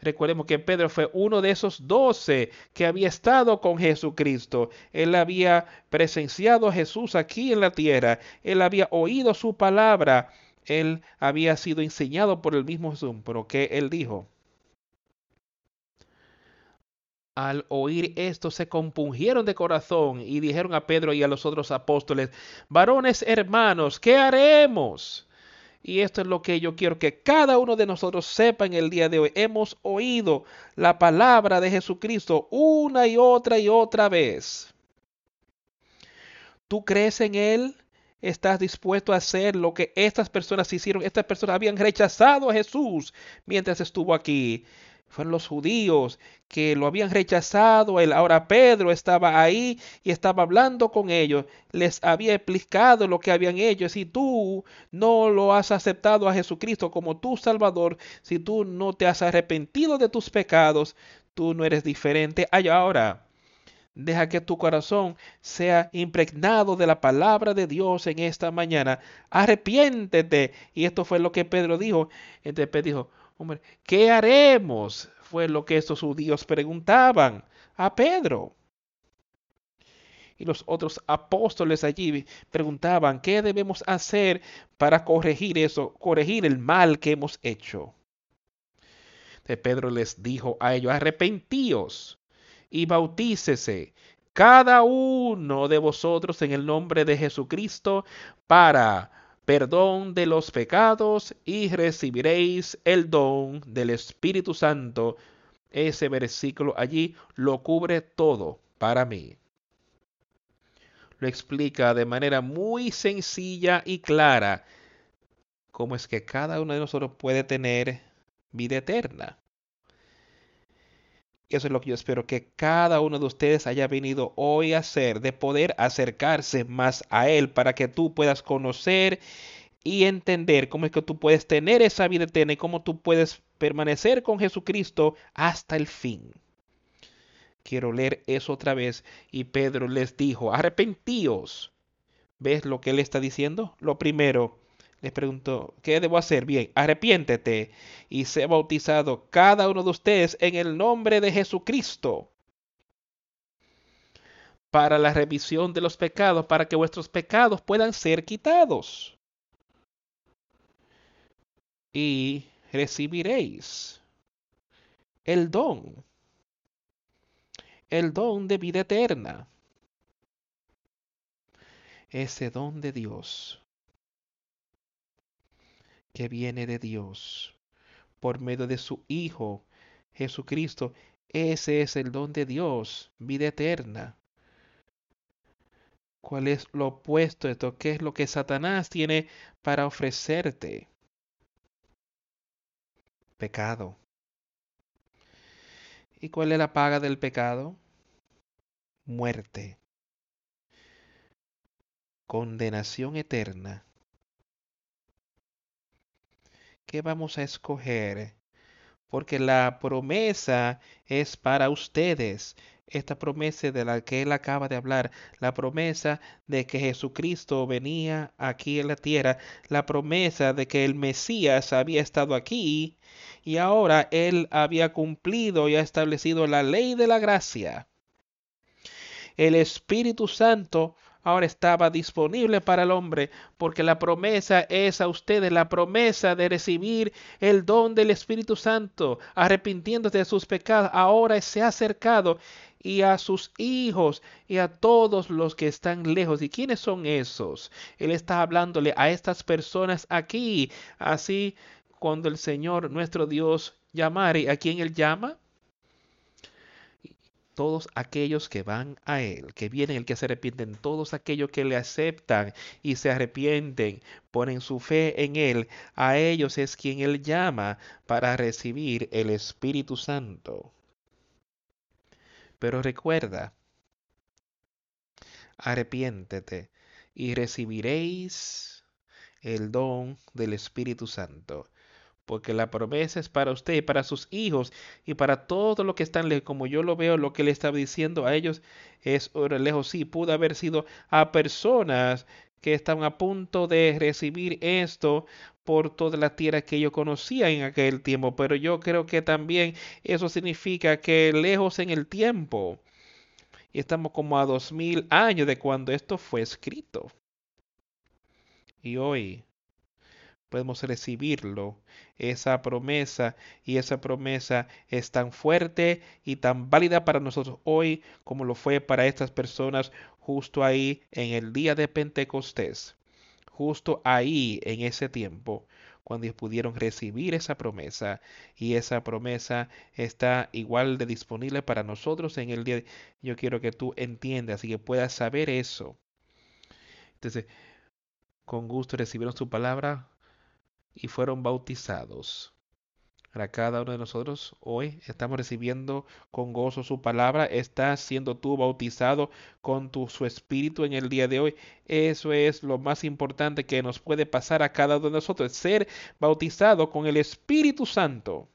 Recordemos que Pedro fue uno de esos doce que había estado con Jesucristo. Él había presenciado a Jesús aquí en la tierra. Él había oído su palabra. Él había sido enseñado por el mismo Jesús. Pero que él dijo? Al oír esto se compungieron de corazón y dijeron a Pedro y a los otros apóstoles, varones hermanos, ¿qué haremos? Y esto es lo que yo quiero que cada uno de nosotros sepa en el día de hoy. Hemos oído la palabra de Jesucristo una y otra y otra vez. ¿Tú crees en Él? ¿Estás dispuesto a hacer lo que estas personas hicieron? Estas personas habían rechazado a Jesús mientras estuvo aquí fueron los judíos que lo habían rechazado. Él, ahora Pedro estaba ahí y estaba hablando con ellos. Les había explicado lo que habían hecho. Si tú no lo has aceptado a Jesucristo como tu Salvador, si tú no te has arrepentido de tus pecados, tú no eres diferente. ahora. Deja que tu corazón sea impregnado de la palabra de Dios en esta mañana. Arrepiéntete. Y esto fue lo que Pedro dijo. Entonces Pedro dijo, ¿qué haremos? Fue lo que estos judíos preguntaban a Pedro. Y los otros apóstoles allí preguntaban, ¿qué debemos hacer para corregir eso, corregir el mal que hemos hecho? Pedro les dijo a ellos, arrepentíos y bautícese cada uno de vosotros en el nombre de Jesucristo para perdón de los pecados y recibiréis el don del Espíritu Santo. Ese versículo allí lo cubre todo para mí. Lo explica de manera muy sencilla y clara cómo es que cada uno de nosotros puede tener vida eterna. Eso es lo que yo espero que cada uno de ustedes haya venido hoy a hacer, de poder acercarse más a Él para que tú puedas conocer y entender cómo es que tú puedes tener esa vida eterna y cómo tú puedes permanecer con Jesucristo hasta el fin. Quiero leer eso otra vez. Y Pedro les dijo, arrepentíos. ¿Ves lo que él está diciendo? Lo primero, les preguntó, ¿qué debo hacer? Bien, arrepiéntete y sé bautizado cada uno de ustedes en el nombre de Jesucristo para la revisión de los pecados, para que vuestros pecados puedan ser quitados. Y recibiréis el don, el don de vida eterna, ese don de Dios que viene de Dios por medio de su Hijo Jesucristo. Ese es el don de Dios, vida eterna. ¿Cuál es lo opuesto a esto? ¿Qué es lo que Satanás tiene para ofrecerte? Pecado. ¿Y cuál es la paga del pecado? Muerte. Condenación eterna ¿qué vamos a escoger? Porque la promesa es para ustedes. Esta promesa de la que él acaba de hablar, la promesa de que Jesucristo venía aquí en la tierra, la promesa de que el Mesías había estado aquí y ahora él había cumplido y ha establecido la ley de la gracia. El Espíritu Santo ahora estaba disponible para el hombre, porque la promesa es a ustedes, la promesa de recibir el don del Espíritu Santo, arrepintiéndose de sus pecados, ahora se ha acercado y a sus hijos y a todos los que están lejos. ¿Y quiénes son esos? Él está hablándole a estas personas aquí. Así, cuando el Señor nuestro Dios llamare, ¿a quién Él llama? Todos aquellos que van a Él, que vienen, el que se arrepienten, todos aquellos que le aceptan y se arrepienten, ponen su fe en Él, a ellos es quien Él llama para recibir el Espíritu Santo. Pero recuerda, arrepiéntete y recibiréis el don del Espíritu Santo porque la promesa es para usted para sus hijos y para todo lo que están lejos. Como yo lo veo, lo que le estaba diciendo a ellos es lejos. Sí, pudo haber sido a personas que estaban a punto de recibir esto por toda la tierra que yo conocía en aquel tiempo, pero yo creo que también eso significa que lejos en el tiempo, y estamos como a dos mil años de cuando esto fue escrito. Y hoy podemos recibirlo, esa promesa, y esa promesa es tan fuerte y tan válida para nosotros hoy como lo fue para estas personas justo ahí en el día de Pentecostés, justo ahí en ese tiempo, cuando pudieron recibir esa promesa y esa promesa está igual de disponible para nosotros en el día. Yo quiero que tú entiendas y que puedas saber eso. Entonces, con gusto recibieron su palabra y fueron bautizados. Para cada uno de nosotros hoy estamos recibiendo con gozo su palabra. Estás siendo tú bautizado con tu, su espíritu en el día de hoy. Eso es lo más importante que nos puede pasar a cada uno de nosotros. Ser bautizado con el Espíritu Santo.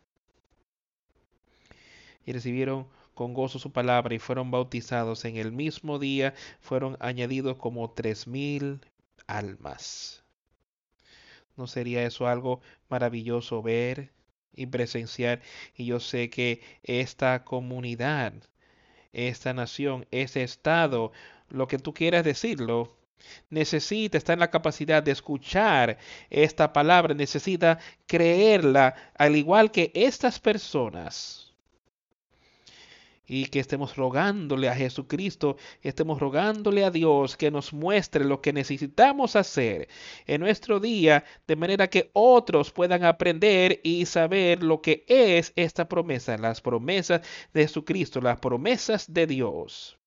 Y recibieron con gozo su palabra y fueron bautizados en el mismo día. Fueron añadidos como tres mil almas. ¿No sería eso algo maravilloso ver? y presenciar. Y yo sé que esta comunidad, esta nación, ese estado, lo que tú quieras decirlo, necesita estar en la capacidad de escuchar esta palabra, necesita creerla, al igual que estas personas y que estemos rogándole a Jesucristo, estemos rogándole a Dios que nos muestre lo que necesitamos hacer en nuestro día, de manera que otros puedan aprender y saber lo que es esta promesa, las promesas de Jesucristo, las promesas de Dios.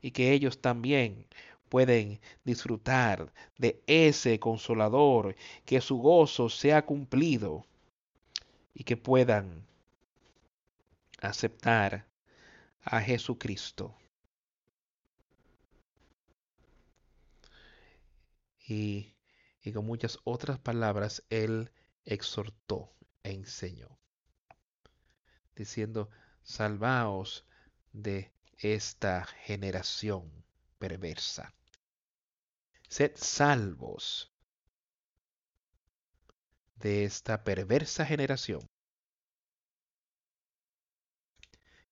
Y que ellos también pueden disfrutar de ese consolador, que su gozo sea cumplido y que puedan aceptar a Jesucristo. Y, y con muchas otras palabras, Él exhortó e enseñó, diciendo, salvaos de esta generación perversa. Sed salvos de esta perversa generación.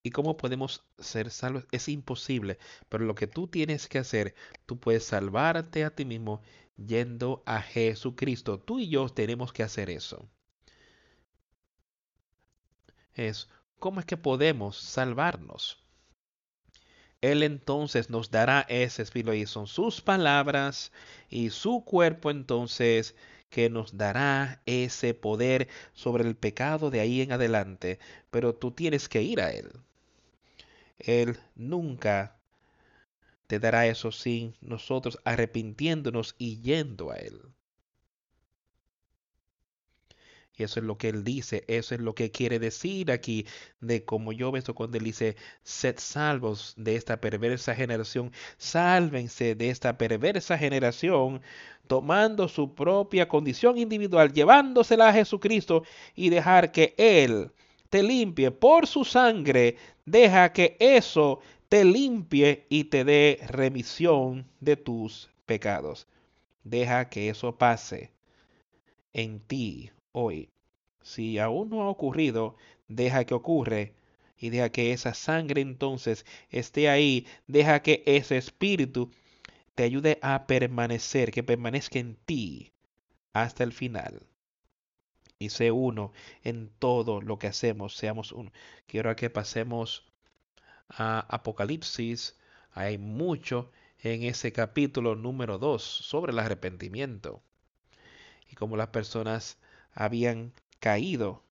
¿Y cómo podemos ser salvos? Es imposible, pero lo que tú tienes que hacer, tú puedes salvarte a ti mismo yendo a Jesucristo. Tú y yo tenemos que hacer eso. Es, ¿cómo es que podemos salvarnos? Él entonces nos dará ese espíritu y son sus palabras y su cuerpo entonces que nos dará ese poder sobre el pecado de ahí en adelante. Pero tú tienes que ir a Él. Él nunca te dará eso sin nosotros arrepintiéndonos y yendo a Él. Y eso es lo que Él dice, eso es lo que quiere decir aquí, de como yo veo cuando Él dice, sed salvos de esta perversa generación, sálvense de esta perversa generación, tomando su propia condición individual, llevándosela a Jesucristo y dejar que Él te limpie por su sangre, deja que eso te limpie y te dé remisión de tus pecados. Deja que eso pase en ti hoy. Si aún no ha ocurrido, deja que ocurre y deja que esa sangre entonces esté ahí. Deja que ese espíritu te ayude a permanecer, que permanezca en ti hasta el final y sé uno en todo lo que hacemos, seamos uno. Quiero que pasemos a Apocalipsis. Hay mucho en ese capítulo número 2 sobre el arrepentimiento y cómo las personas habían caído.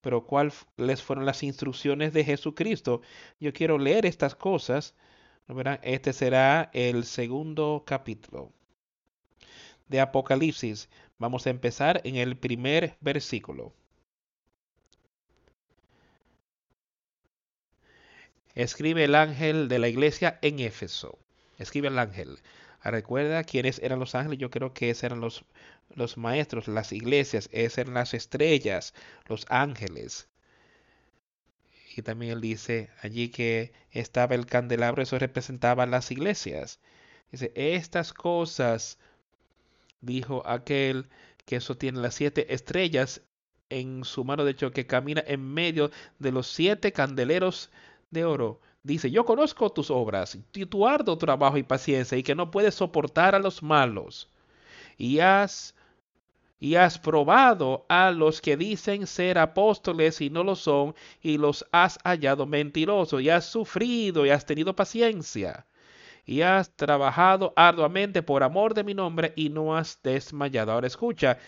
Pero cuáles fueron las instrucciones de Jesucristo. Yo quiero leer estas cosas. Este será el segundo capítulo de Apocalipsis. Vamos a empezar en el primer versículo. Escribe el ángel de la iglesia en Éfeso. Escribe el ángel. Recuerda quiénes eran los ángeles. Yo creo que esos eran los, los maestros, las iglesias, esas eran las estrellas, los ángeles. Y también él dice allí que estaba el candelabro, eso representaba las iglesias. Dice, estas cosas, dijo aquel que eso tiene las siete estrellas en su mano de hecho que camina en medio de los siete candeleros de oro. Dice, yo conozco tus obras, y tu arduo trabajo y paciencia, y que no puedes soportar a los malos. Y has, y has probado a los que dicen ser apóstoles y no lo son, y los has hallado mentirosos, y has sufrido y has tenido paciencia y has trabajado arduamente por amor de mi nombre y no has desmayado. Ahora escucha,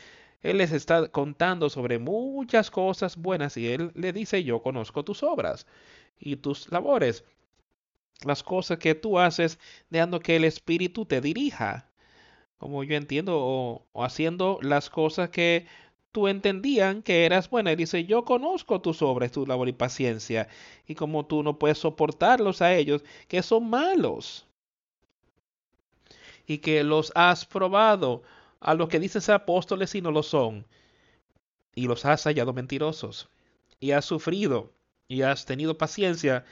él les está contando sobre muchas cosas buenas y él le dice, yo conozco tus obras y tus labores, las cosas que tú haces, dejando que el Espíritu te dirija, como yo entiendo, o, haciendo las cosas que tú entendían que eras buena. Y dice, yo conozco tus obras, tu labor y paciencia, y como tú no puedes soportarlos a ellos, que son malos y que los has probado a los que dicen ser apóstoles y no lo son, y los has hallado mentirosos, y has sufrido, y has tenido paciencia,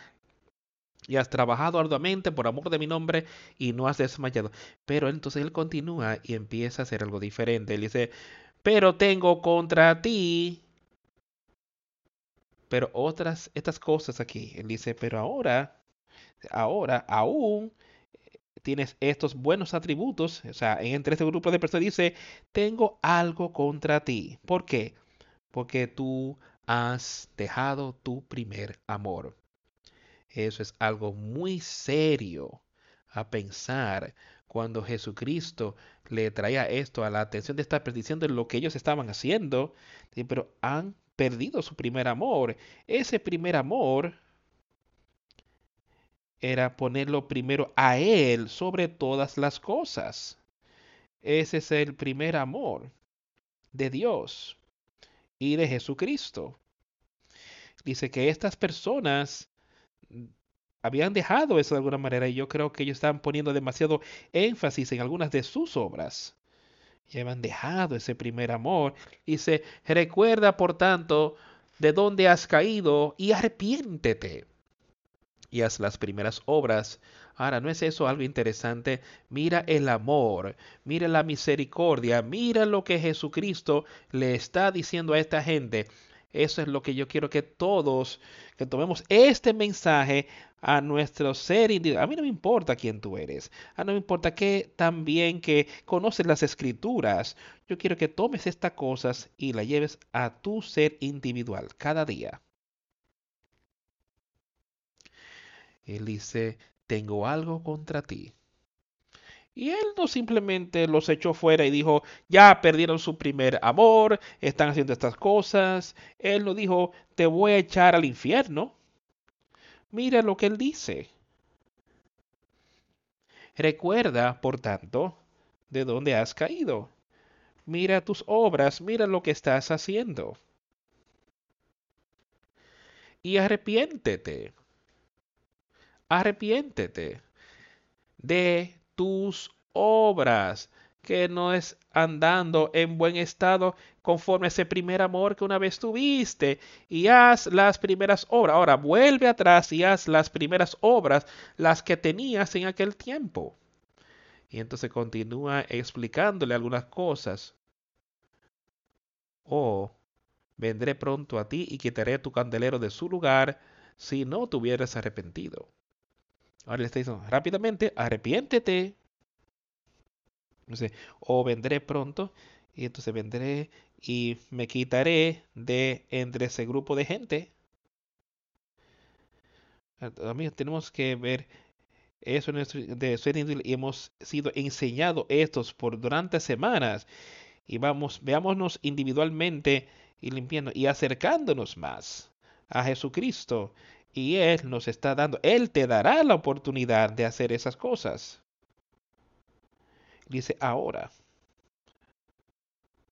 y has trabajado arduamente por amor de mi nombre, y no has desmayado. Pero entonces él continúa y empieza a hacer algo diferente. Él dice, pero tengo contra ti. Pero otras, estas cosas aquí. Él dice, pero ahora, ahora, aún tienes estos buenos atributos, o sea, entre este grupo de personas dice, tengo algo contra ti. ¿Por qué? Porque tú has dejado tu primer amor. Eso es algo muy serio a pensar cuando Jesucristo le traía esto a la atención de esta perdición de lo que ellos estaban haciendo, pero han perdido su primer amor. Ese primer amor era ponerlo primero a Él sobre todas las cosas. Ese es el primer amor de Dios y de Jesucristo. Dice que estas personas habían dejado eso de alguna manera y yo creo que ellos estaban poniendo demasiado énfasis en algunas de sus obras. Y habían dejado ese primer amor. Dice, recuerda por tanto de dónde has caído y arrepiéntete y haz las primeras obras. Ahora, ¿no es eso algo interesante? Mira el amor, mira la misericordia, mira lo que Jesucristo le está diciendo a esta gente. Eso es lo que yo quiero que todos, que tomemos este mensaje a nuestro ser individual. A mí no me importa quién tú eres. A no me importa que también que conoces las escrituras. Yo quiero que tomes estas cosas y las lleves a tu ser individual cada día. Él dice, tengo algo contra ti. Y él no simplemente los echó fuera y dijo, ya perdieron su primer amor, están haciendo estas cosas. Él no dijo, te voy a echar al infierno. Mira lo que él dice. Recuerda, por tanto, de dónde has caído. Mira tus obras, mira lo que estás haciendo. Y arrepiéntete arrepiéntete de tus obras, que no es andando en buen estado conforme a ese primer amor que una vez tuviste y haz las primeras obras. Ahora vuelve atrás y haz las primeras obras, las que tenías en aquel tiempo. Y entonces continúa explicándole algunas cosas. Oh, vendré pronto a ti y quitaré tu candelero de su lugar si no te hubieras arrepentido. Ahora le está diciendo, rápidamente, arrepiéntete. o vendré pronto, y entonces vendré y me quitaré de entre ese grupo de gente. Amigos, tenemos que ver eso de ser y hemos sido enseñados estos por durante semanas y vamos, veámonos individualmente y limpiando y acercándonos más a Jesucristo y Él nos está dando, Él te dará la oportunidad de hacer esas cosas. Dice, ahora.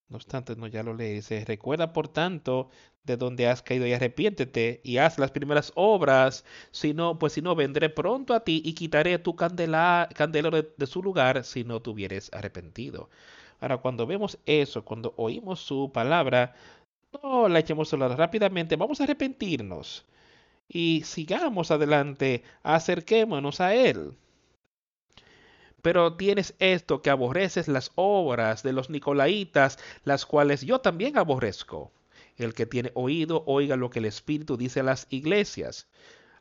No obstante, no ya lo lee. Dice, recuerda por tanto de donde has caído y arrepiéntete y haz las primeras obras. Si no, pues si no, vendré pronto a ti y quitaré tu candela, candelero de, su lugar si no te hubieres arrepentido. Ahora, cuando vemos eso, cuando oímos su palabra, no la echemos sola rápidamente, vamos a arrepentirnos y sigamos adelante, acerquémonos a Él. Pero tienes esto que aborreces las obras de los Nicolaitas, las cuales yo también aborrezco. El que tiene oído, oiga lo que el Espíritu dice a las iglesias.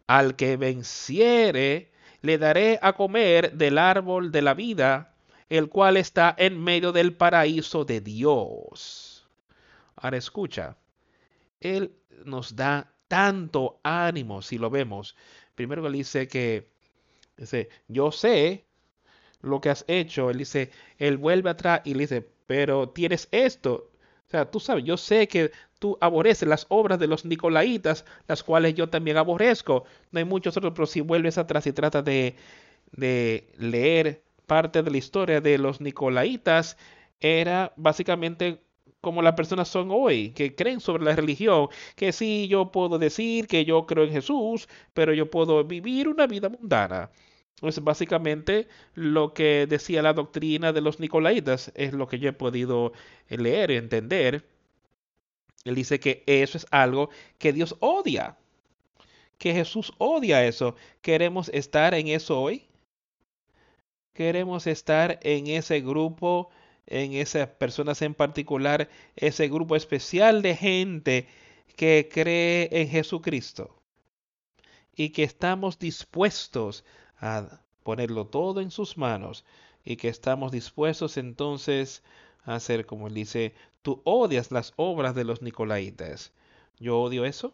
Al que venciere, le daré a comer del árbol de la vida, el cual está en medio del paraíso de Dios. Ahora escucha, Él nos da tanto ánimo si lo vemos. Primero él dice que, dice, yo sé lo que has hecho. Él dice, él vuelve atrás y le dice, pero tienes esto. O sea, tú sabes, yo sé que tú aborreces las obras de los Nicolaitas, las cuales yo también aborrezco. No hay muchos otros, pero si vuelves atrás y tratas de, de leer parte de la historia de los Nicolaitas, era básicamente como las personas son hoy, que creen sobre la religión, que sí, yo puedo decir que yo creo en Jesús, pero yo puedo vivir una vida mundana. Es básicamente lo que decía la doctrina de los Nicolaitas, es lo que yo he podido leer y entender. Él dice que eso es algo que Dios odia, que Jesús odia eso. ¿Queremos estar en eso hoy? ¿Queremos estar en ese grupo, en esas personas en particular, ese grupo especial de gente que cree en Jesucristo y que estamos dispuestos a ponerlo todo en sus manos y que estamos dispuestos entonces a hacer como él dice, tú odias las obras de los Nicolaitas. Yo odio eso.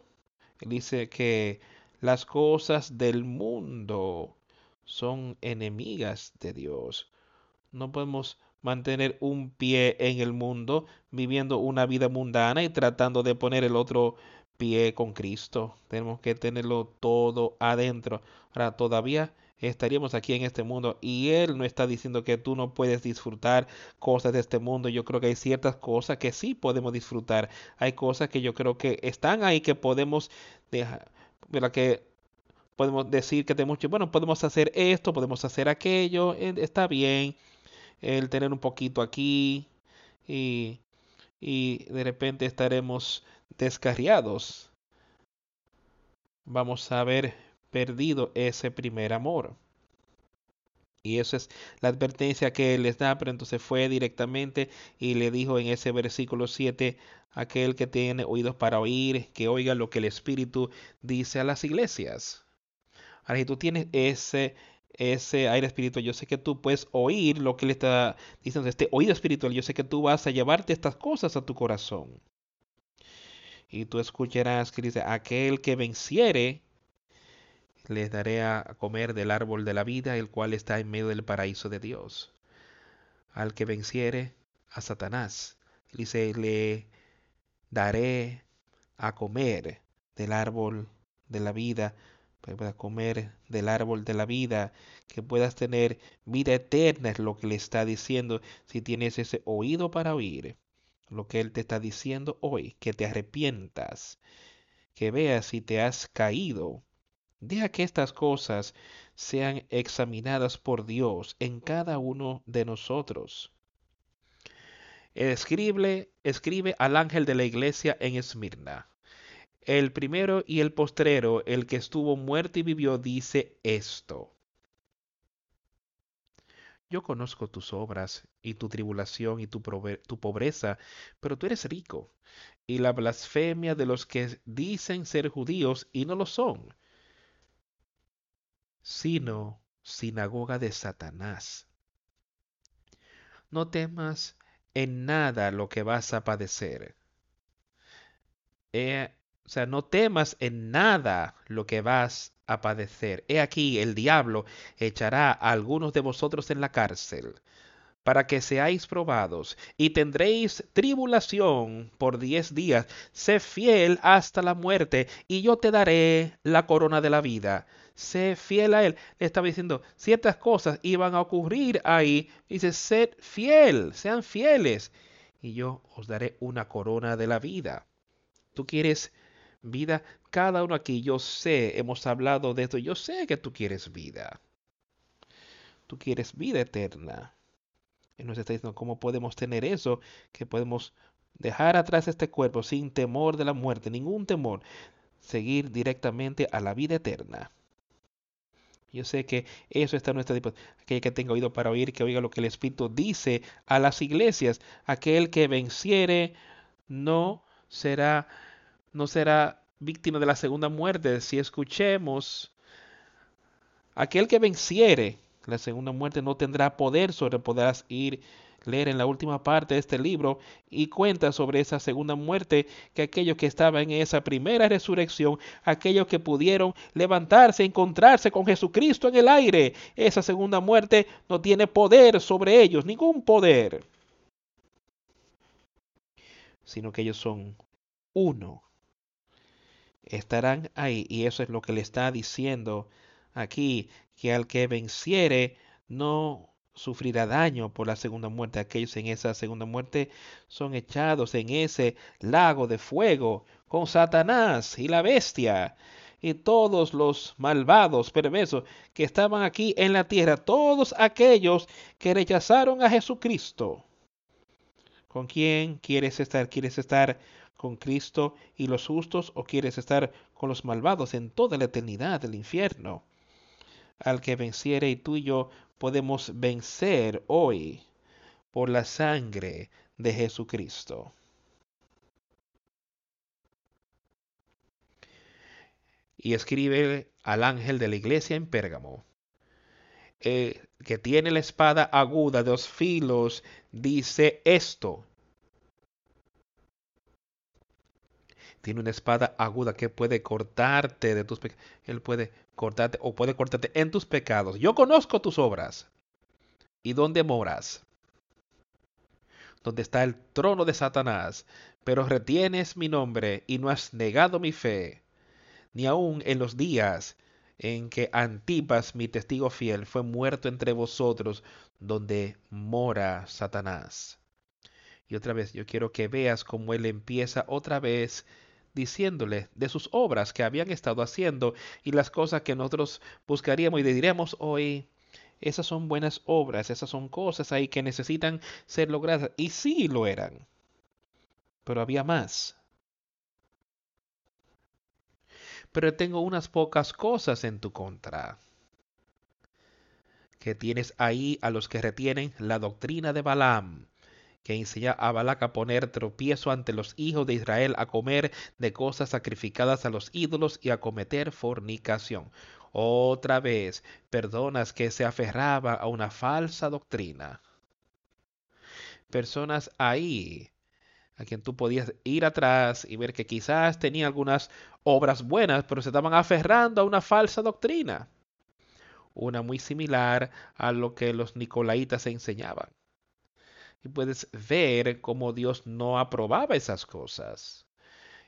Él dice que las cosas del mundo son enemigas de Dios. No podemos mantener un pie en el mundo viviendo una vida mundana y tratando de poner el otro pie con Cristo. Tenemos que tenerlo todo adentro. Ahora, todavía estaríamos aquí en este mundo y Él no está diciendo que tú no puedes disfrutar cosas de este mundo. Yo creo que hay ciertas cosas que sí podemos disfrutar. Hay cosas que yo creo que están ahí que podemos dejar, que podemos decir que tenemos, bueno, podemos hacer esto, podemos hacer aquello, eh, está bien el tener un poquito aquí y, y de repente estaremos descarriados. Vamos a haber perdido ese primer amor. Y eso es la advertencia que les da, pero entonces fue directamente y le dijo en ese versículo 7, aquel que tiene oídos para oír, que oiga lo que el Espíritu dice a las iglesias. Ahora, tú tienes ese, ese aire espiritual, yo sé que tú puedes oír lo que él está diciendo, este oído espiritual, yo sé que tú vas a llevarte estas cosas a tu corazón. Y tú escucharás que dice, aquel que venciere, les daré a comer del árbol de la vida, el cual está en medio del paraíso de Dios. Al que venciere a Satanás, dice, le daré a comer del árbol de la vida, pues, comer del árbol de la vida, que puedas tener vida eterna, es lo que le está diciendo, si tienes ese oído para oír, lo que Él te está diciendo hoy, que te arrepientas, que veas si te has caído Deja que estas cosas sean examinadas por Dios en cada uno de nosotros. Escribe, escribe al ángel de la iglesia en Esmirna. El primero y el postrero, el que estuvo muerto y vivió, dice esto. Yo conozco tus obras y tu tribulación y tu, pobreza, pero tú eres rico, y la blasfemia de los que dicen ser judíos y no lo son, sino sinagoga de Satanás. No temas en nada lo que vas a padecer. O sea, no temas en nada lo que vas a padecer. He aquí, el diablo echará a algunos de vosotros en la cárcel para que seáis probados, y tendréis tribulación por diez días. Sé fiel hasta la muerte, y yo te daré la corona de la vida sé fiel a Él. Le estaba diciendo, ciertas cosas iban a ocurrir ahí. Dice, sed fiel, sean fieles. Y yo os daré una corona de la vida. Tú quieres vida. Cada uno aquí, yo sé, hemos hablado de esto. Yo sé que tú quieres vida. Tú quieres vida eterna. Y nos está diciendo cómo podemos tener eso, que podemos dejar atrás este cuerpo sin temor de la muerte, ningún temor, seguir directamente a la vida eterna. Yo sé que eso está en nuestra disposición. Aquel que tenga oído para oír, que oiga lo que el Espíritu dice a las iglesias. Aquel que venciere no será, no será víctima de la segunda muerte. Si escuchemos, aquel que venciere la segunda muerte no tendrá poder sobre, podrás ir leer en la última parte de este libro y cuenta sobre esa segunda muerte, que aquellos que estaban en esa primera resurrección, aquellos que pudieron levantarse, encontrarse con Jesucristo en el aire, esa segunda muerte no tiene poder sobre ellos, ningún poder, sino que ellos son uno. Estarán ahí y eso es lo que le está diciendo aquí, que al que venciere no sufrirá daño por la segunda muerte. Aquellos en esa segunda muerte son echados en ese lago de fuego con Satanás y la bestia y todos los malvados, perversos que estaban aquí en la tierra, todos aquellos que rechazaron a Jesucristo. ¿Con quién quieres estar? ¿Quieres estar con Cristo y los justos o quieres estar con los malvados en toda la eternidad del infierno? Al que venciere y tú y yo podemos vencer hoy por la sangre de Jesucristo. Y escribe al ángel de la iglesia en Pérgamo, eh, que tiene la espada aguda de dos filos, dice esto. Tiene una espada aguda que puede cortarte de tus pecados. Él puede cortarte o puede cortarte en tus pecados. Yo conozco tus obras. ¿Y dónde moras? Donde está el trono de Satanás, pero retienes mi nombre y no has negado mi fe, ni aun en los días en que Antipas, mi testigo fiel, fue muerto entre vosotros, donde mora Satanás. Y otra vez, yo quiero que veas cómo él empieza otra vez diciéndole de sus obras que habían estado haciendo y las cosas que nosotros buscaríamos y diremos hoy. Esas son buenas obras, esas son cosas ahí que necesitan ser logradas. Y sí lo eran. Pero había más. Pero tengo unas pocas cosas en tu contra. Que tienes ahí a los que retienen la doctrina de Balaam que enseña a Balac a poner tropiezo ante los hijos de Israel, a comer de cosas sacrificadas a los ídolos y a cometer fornicación. Otra vez, personas que se aferraban a una falsa doctrina. Personas ahí a quien tú podías ir atrás y ver que quizás tenían algunas obras buenas, pero se estaban aferrando a una falsa doctrina. Una muy similar a lo que los nicolaitas enseñaban. Y puedes ver cómo Dios no aprobaba esas cosas.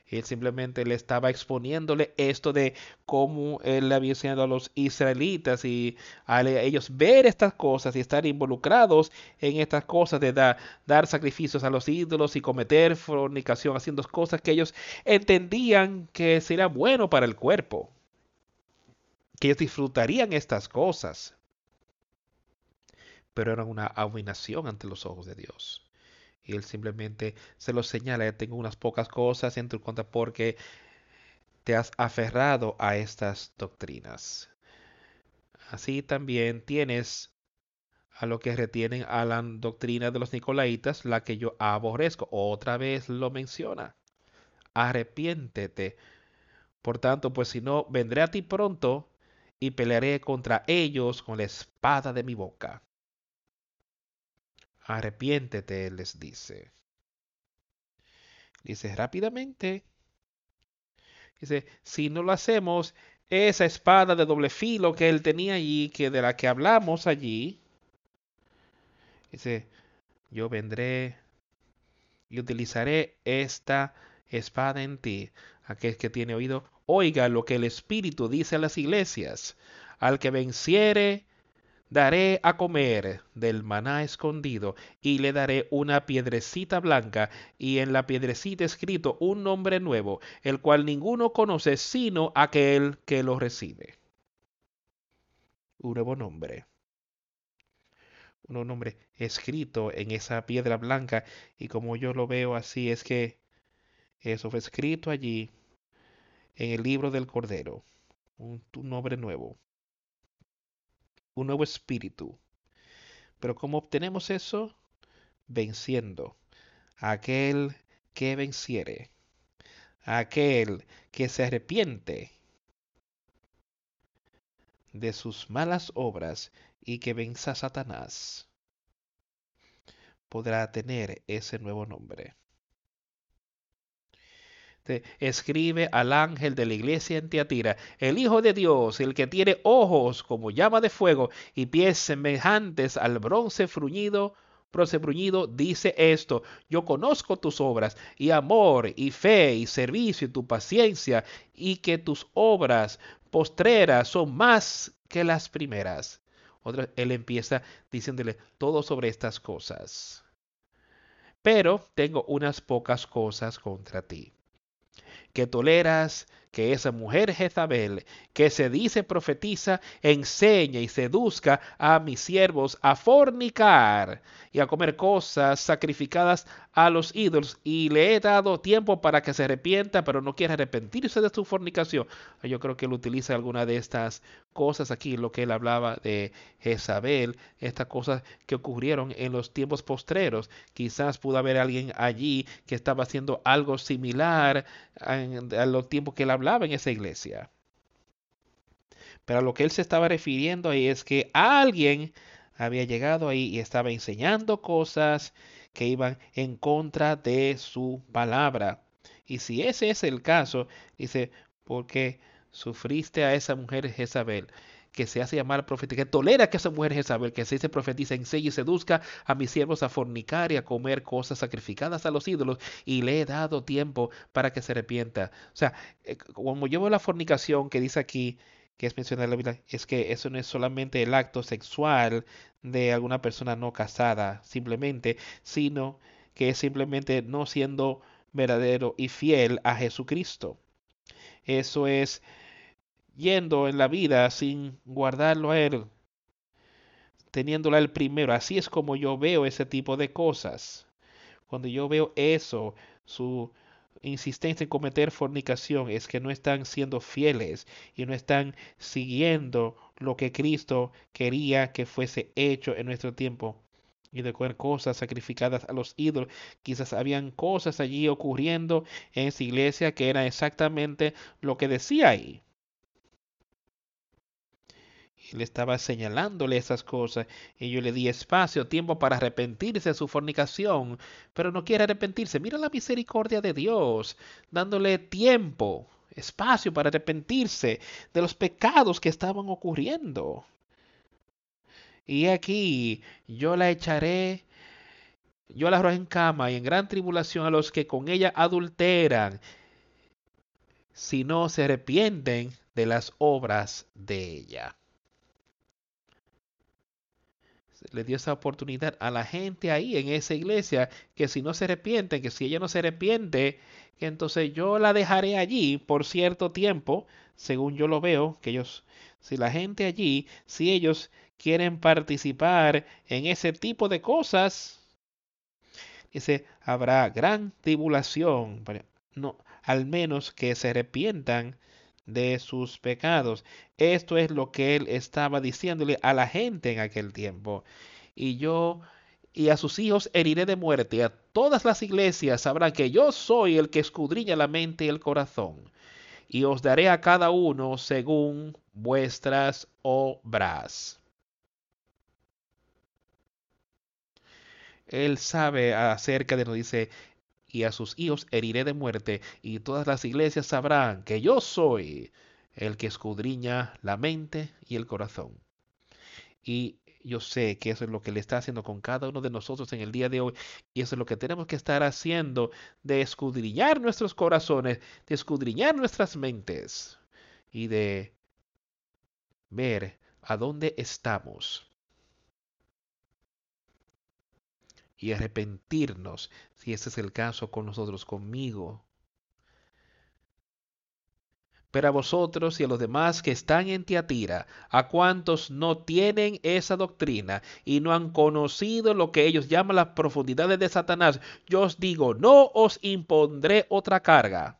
Él simplemente le estaba exponiéndole esto de cómo él le había enseñado a los israelitas y a ellos ver estas cosas y estar involucrados en estas cosas de dar sacrificios a los ídolos y cometer fornicación, haciendo cosas que ellos entendían que sería bueno para el cuerpo, que ellos disfrutarían estas cosas pero eran una abominación ante los ojos de Dios. Y él simplemente se lo señala, tengo unas pocas cosas en tu contra porque te has aferrado a estas doctrinas. Así también tienes a lo que retienen a la doctrina de los nicolaitas, la que yo aborrezco. Otra vez lo menciona. Arrepiéntete. Por tanto, pues si no, vendré a ti pronto y pelearé contra ellos con la espada de mi boca arrepiéntete, les dice. Dice rápidamente. Dice, si no lo hacemos, esa espada de doble filo que él tenía allí, que de la que hablamos allí, dice, yo vendré y utilizaré esta espada en ti. Aquel que tiene oído, oiga lo que el Espíritu dice a las iglesias. Al que venciere, daré a comer del maná escondido y le daré una piedrecita blanca y en la piedrecita escrito un nombre nuevo, el cual ninguno conoce sino aquel que lo recibe. Un nuevo nombre. Un nombre escrito en esa piedra blanca y como yo lo veo así es que eso fue escrito allí en el libro del Cordero. un nombre nuevo un nuevo espíritu. Pero ¿cómo obtenemos eso? Venciendo a aquel que venciere, a aquel que se arrepiente de sus malas obras y que venza a Satanás, podrá tener ese nuevo nombre. Escribe al ángel de la iglesia en Tiatira, el Hijo de Dios, el que tiene ojos como llama de fuego y pies semejantes al bronce fruñido, bronce bruñido, dice esto, yo conozco tus obras y amor y fe y servicio y tu paciencia y que tus obras postreras son más que las primeras. Otra, él empieza diciéndole todo sobre estas cosas. Pero tengo unas pocas cosas contra ti. Que toleras que esa mujer Jezabel, que se dice profetiza, enseña y seduzca a mis siervos a fornicar y a comer cosas sacrificadas a los ídolos, y le he dado tiempo para que se arrepienta, pero no quiere arrepentirse de su fornicación. Yo creo que él utiliza alguna de estas cosas aquí, lo que él hablaba de Jezabel, estas cosas que ocurrieron en los tiempos postreros. Quizás pudo haber alguien allí que estaba haciendo algo similar a, los tiempos que él hablaba en esa iglesia. Pero a lo que él se estaba refiriendo ahí es que alguien había llegado ahí y estaba enseñando cosas que iban en contra de su palabra. Y si ese es el caso, dice, porque sufriste a esa mujer Jezabel que se hace llamar profeta, que tolera que esa mujer Jezabel, que se dice profetiza, enseñe y seduzca a mis siervos a fornicar y a comer cosas sacrificadas a los ídolos, y le he dado tiempo para que se arrepienta. O sea, eh, como llevo la fornicación que dice aquí, que es mencionada en la Biblia, es que eso no es solamente el acto sexual de alguna persona no casada, simplemente, sino que es simplemente no siendo verdadero y fiel a Jesucristo. Eso es yendo en la vida sin guardarlo a Él, teniéndolo a Él primero. Así es como yo veo ese tipo de cosas. Cuando yo veo eso, su insistencia en cometer fornicación es que no están siendo fieles y no están siguiendo lo que Cristo quería que fuese hecho en nuestro tiempo y de comer cosas sacrificadas a los ídolos. Quizás habían cosas allí ocurriendo en esa iglesia que era exactamente lo que decía ahí le estaba señalándole esas cosas y yo le di espacio, tiempo para arrepentirse de su fornicación, pero no quiere arrepentirse. Mira la misericordia de Dios, dándole tiempo, espacio para arrepentirse de los pecados que estaban ocurriendo. Y aquí yo la echaré, yo la arrojo en cama y en gran tribulación a los que con ella adulteran, si no se arrepienten de las obras de ella le dio esa oportunidad a la gente ahí en esa iglesia que si no se arrepienten, que si ella no se arrepiente, que entonces yo la dejaré allí por cierto tiempo, según yo lo veo, que ellos, si la gente allí, si ellos quieren participar en ese tipo de cosas, dice, habrá gran tribulación, no, al menos que se arrepientan de sus pecados. Esto es lo que él estaba diciéndole a la gente en aquel tiempo. Y yo y a sus hijos heriré de muerte. A todas las iglesias sabrán que yo soy el que escudriña la mente y el corazón. Y os daré a cada uno según vuestras obras. Él sabe acerca de, nos dice, y a sus hijos heriré de muerte, y todas las iglesias sabrán que yo soy el que escudriña la mente y el corazón. Y yo sé que eso es lo que le está haciendo con cada uno de nosotros en el día de hoy. Y eso es lo que tenemos que estar haciendo, de escudriñar nuestros corazones, de escudriñar nuestras mentes y de ver a dónde estamos y arrepentirnos, si ese es el caso con nosotros, conmigo. Pero a vosotros y a los demás que están en Tiatira, a cuantos no tienen esa doctrina y no han conocido lo que ellos llaman las profundidades de Satanás, yo os digo, no os impondré otra carga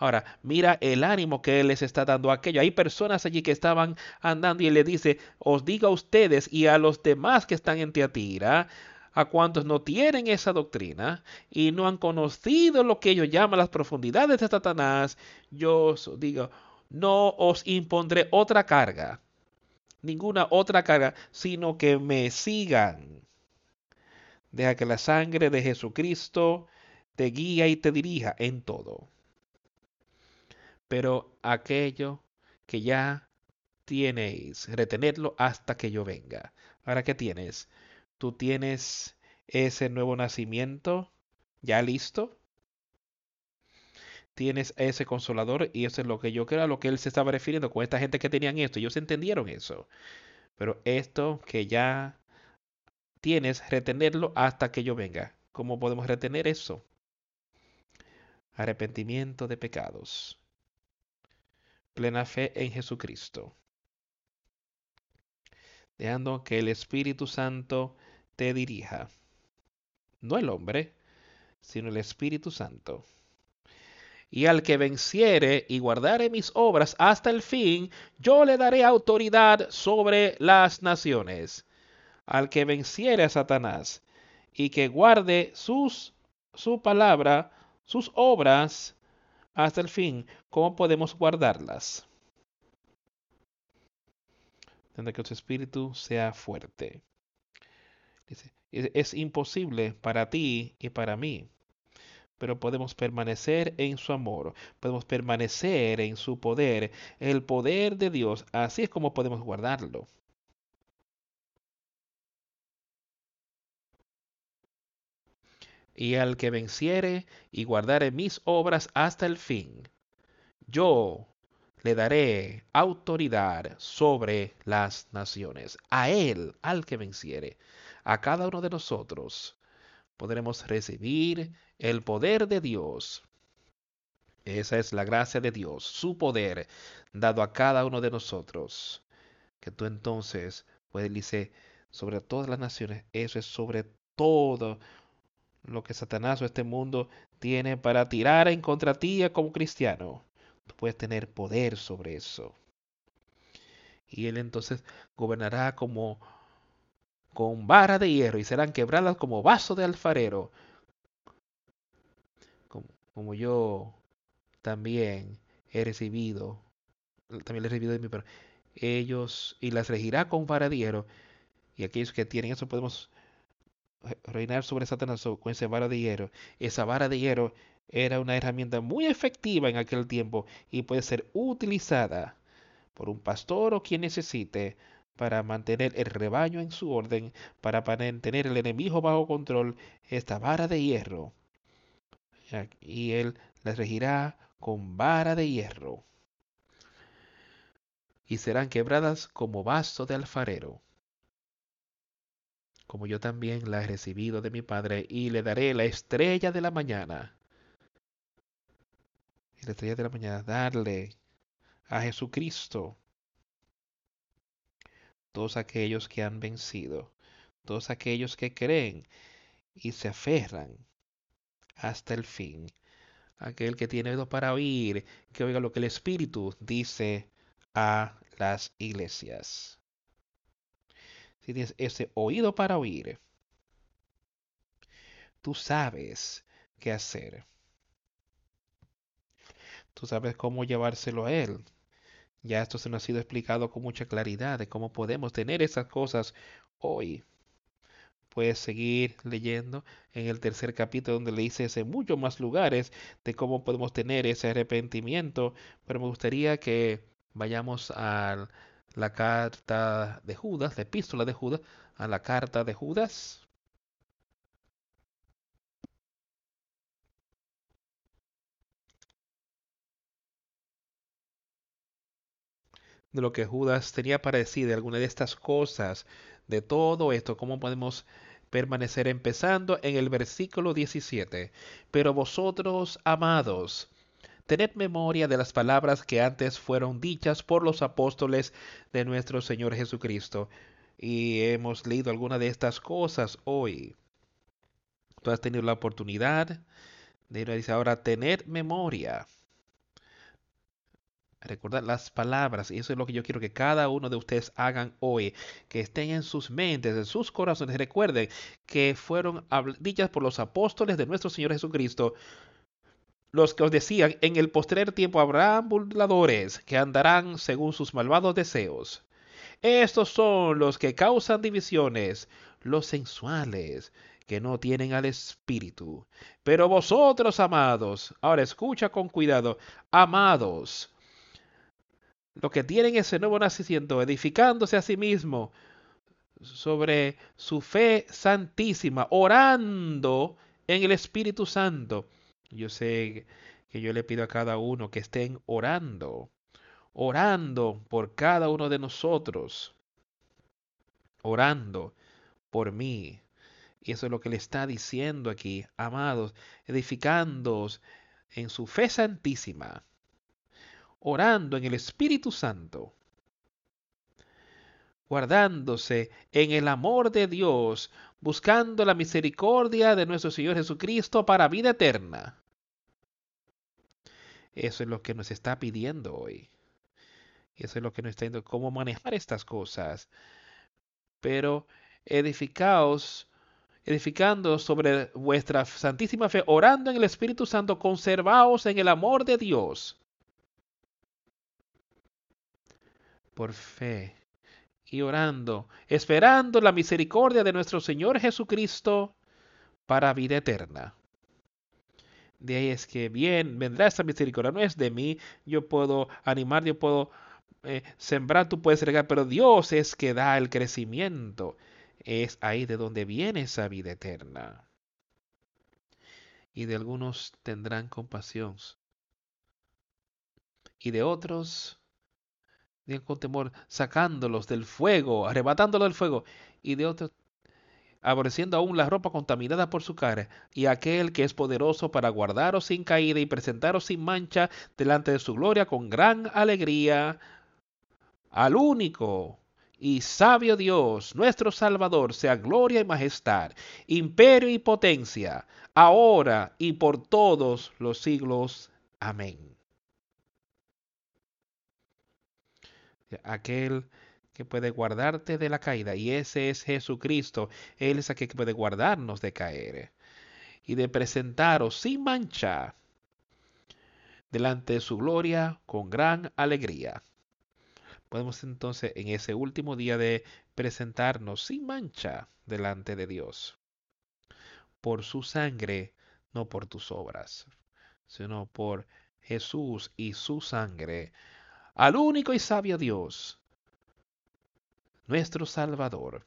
Ahora, mira el ánimo que Él les está dando a aquello. Hay personas allí que estaban andando y Él le dice, os digo a ustedes y a los demás que están en Teatira, a cuantos no tienen esa doctrina y no han conocido lo que ellos llaman las profundidades de Satanás, yo os digo, no os impondré otra carga, ninguna otra carga, sino que me sigan. Deja que la sangre de Jesucristo te guía y te dirija en todo. Pero aquello que ya tienes, retenerlo hasta que yo venga. Ahora, ¿qué tienes? Tú tienes ese nuevo nacimiento ya listo. Tienes ese consolador y eso es lo que yo creo a lo que él se estaba refiriendo con esta gente que tenían esto. Ellos entendieron eso. Pero esto que ya tienes, retenerlo hasta que yo venga. ¿Cómo podemos retener eso? Arrepentimiento de pecados. Plena fe en Jesucristo. Dejando que el Espíritu Santo te dirija. No el hombre, sino el Espíritu Santo. Y al que venciere y guardare mis obras hasta el fin, yo le daré autoridad sobre las naciones al que venciere a Satanás y que guarde sus, su palabra, sus obras hasta el fin. ¿Cómo podemos guardarlas? Tendrá que su espíritu sea fuerte. Es imposible para ti y para mí, pero podemos permanecer en su amor, podemos permanecer en su poder, el poder de Dios. Así es como podemos guardarlo. y al que venciere y guardare mis obras hasta el fin, yo le daré autoridad sobre las naciones. A él, al que venciere, a cada uno de nosotros, podremos recibir el poder de Dios. Esa es la gracia de Dios, su poder dado a cada uno de nosotros. Que tú entonces puedes decir sobre todas las naciones, eso es sobre todo lo que Satanás o este mundo tiene para tirar en contra ti como cristiano. Tú puedes tener poder sobre eso. Y él entonces gobernará como con vara de hierro y serán quebradas como vaso de alfarero. Como, yo también he recibido, también he recibido de mi pero ellos y las regirá con vara de hierro. Y aquellos que tienen eso podemos reinar sobre Satanás con esa vara de hierro. Esa vara de hierro era una herramienta muy efectiva en aquel tiempo y puede ser utilizada por un pastor o quien necesite para mantener el rebaño en su orden, para mantener el enemigo bajo control, esta vara de hierro. Y él la regirá con vara de hierro. Y serán quebradas como vaso de alfarero como yo también la he recibido de mi Padre, y le daré la estrella de la mañana. La estrella de la mañana, darle a Jesucristo. Todos aquellos que han vencido, todos aquellos que creen y se aferran hasta el fin. Aquel que tiene oído para oír, que oiga lo que el Espíritu dice a las iglesias si tienes ese oído para oír, tú sabes qué hacer. Tú sabes cómo llevárselo a Él. Ya esto se nos ha sido explicado con mucha claridad de cómo podemos tener esas cosas hoy. Puedes seguir leyendo en el tercer capítulo donde le dice en muchos más lugares de cómo podemos tener ese arrepentimiento, pero me gustaría que vayamos al la carta de Judas, la epístola de Judas, a la carta de Judas. De lo que Judas tenía para decir de alguna de estas cosas, de todo esto, cómo podemos permanecer empezando en el versículo 17. Pero vosotros, amados, Tened memoria de las palabras que antes fueron dichas por los apóstoles de nuestro Señor Jesucristo. Y hemos leído alguna de estas cosas hoy. Tú has tenido la oportunidad de ir a decir ahora, tener memoria. Recordar las palabras, y eso es lo que yo quiero que cada uno de ustedes hagan hoy, que estén en sus mentes, en sus corazones. Recuerden que fueron dichas por los apóstoles de nuestro Señor Jesucristo, los que os decían, en el postrer tiempo habrá burladores que andarán según sus malvados deseos. Estos son los que causan divisiones, los sensuales, que no tienen al Espíritu. Pero vosotros, amados, ahora escucha con cuidado, amados, lo que tienen ese nuevo nacimiento, edificándose a sí mismo sobre su fe santísima, orando en el Espíritu Santo. Yo sé que yo le pido a cada uno que estén orando, orando por cada uno de nosotros, orando por mí. Y eso es lo que le está diciendo aquí, amados, edificándoos en su fe santísima orando en el Espíritu Santo, guardándose en el amor de Dios, buscando la misericordia de nuestro Señor Jesucristo para vida eterna. Eso es lo que nos está pidiendo hoy. Eso es lo que nos está diciendo, cómo manejar estas cosas. Pero edificaos, edificando sobre vuestra santísima fe, orando en el Espíritu Santo, conservaos en el amor de Dios por fe y orando, esperando la misericordia de nuestro Señor Jesucristo para vida eterna. De ahí es que bien vendrá esta misericordia, no es de mí, yo puedo animar, yo puedo eh, sembrar, tú puedes regar, pero Dios es que da el crecimiento. Es ahí de donde viene esa vida eterna. Y de algunos tendrán compasión. Y de otros con temor, sacándolos del fuego, arrebatándolos del fuego, y de otros aborreciendo aún la ropa contaminada por su cara, y aquel que es poderoso para guardaros sin caída y presentaros sin mancha delante de su gloria con gran alegría, al único y sabio Dios, nuestro Salvador, sea gloria y majestad, imperio y potencia, ahora y por todos los siglos. Amén. Aquel que puede guardarte de la caída, y ese es Jesucristo. Él es aquel que puede guardarnos de caer y de presentaros sin mancha delante de su gloria con gran alegría. Podemos entonces en ese último día de presentarnos sin mancha delante de Dios, por su sangre, no por tus obras, sino por Jesús y su sangre al único y sabio Dios, nuestro Salvador.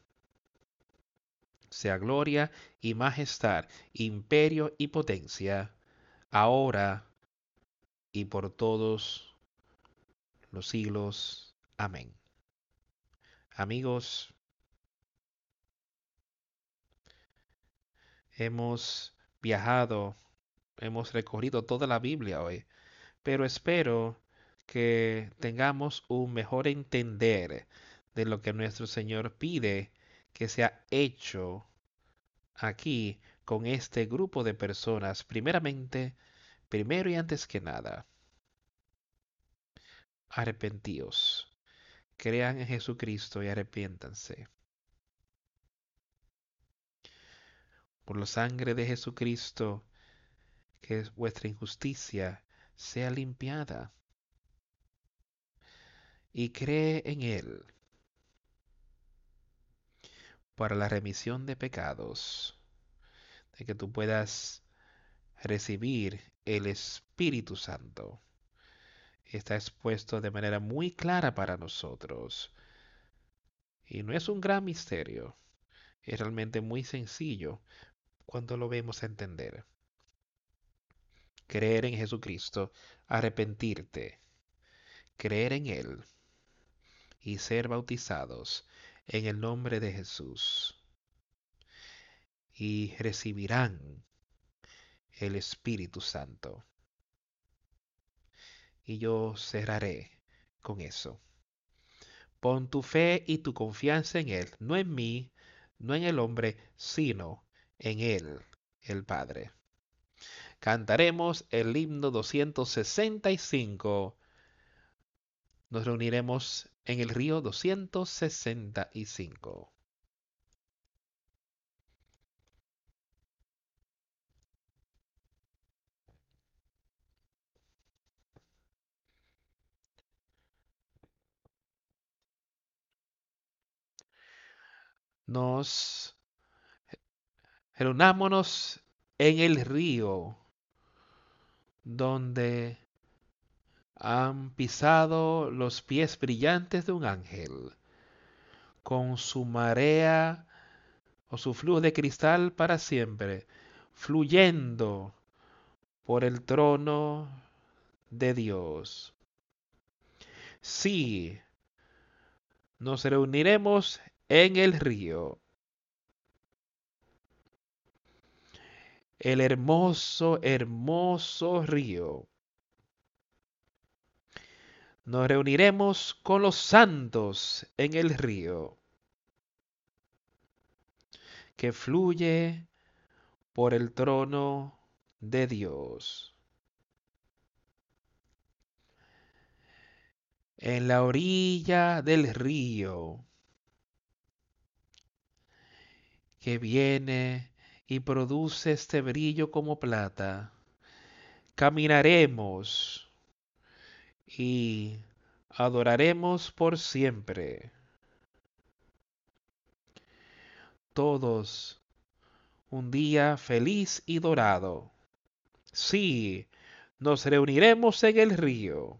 Sea gloria y majestad, imperio y potencia, ahora y por todos los siglos. Amén. Amigos, hemos viajado, hemos recorrido toda la Biblia hoy, pero espero que tengamos un mejor entender de lo que nuestro Señor pide que sea hecho aquí con este grupo de personas, primeramente, primero y antes que nada. Arrepentíos, crean en Jesucristo y arrepiéntanse. Por la sangre de Jesucristo, que vuestra injusticia sea limpiada y cree en Él para la remisión de pecados, de que tú puedas recibir el Espíritu Santo. Está expuesto de manera muy clara para nosotros. Y no es un gran misterio, es realmente muy sencillo cuando lo vemos entender. Creer en Jesucristo, arrepentirte, creer en Él y ser bautizados en el nombre de Jesús. Y recibirán el Espíritu Santo. Y yo cerraré con eso. Pon tu fe y tu confianza en Él, no en mí, no en el hombre, sino en Él, el Padre. Cantaremos el himno 265 nos reuniremos en el río 265. Nos reunámonos en el río donde han pisado los pies brillantes de un ángel, con su marea o su flujo de cristal para siempre, fluyendo por el trono de Dios. Sí, nos reuniremos en el río. El hermoso, hermoso río nos reuniremos con los santos en el río que fluye por el trono de Dios. En la orilla del río que viene y produce este brillo como plata, caminaremos y adoraremos por siempre. Todos un día feliz y dorado. Sí, nos reuniremos en el río.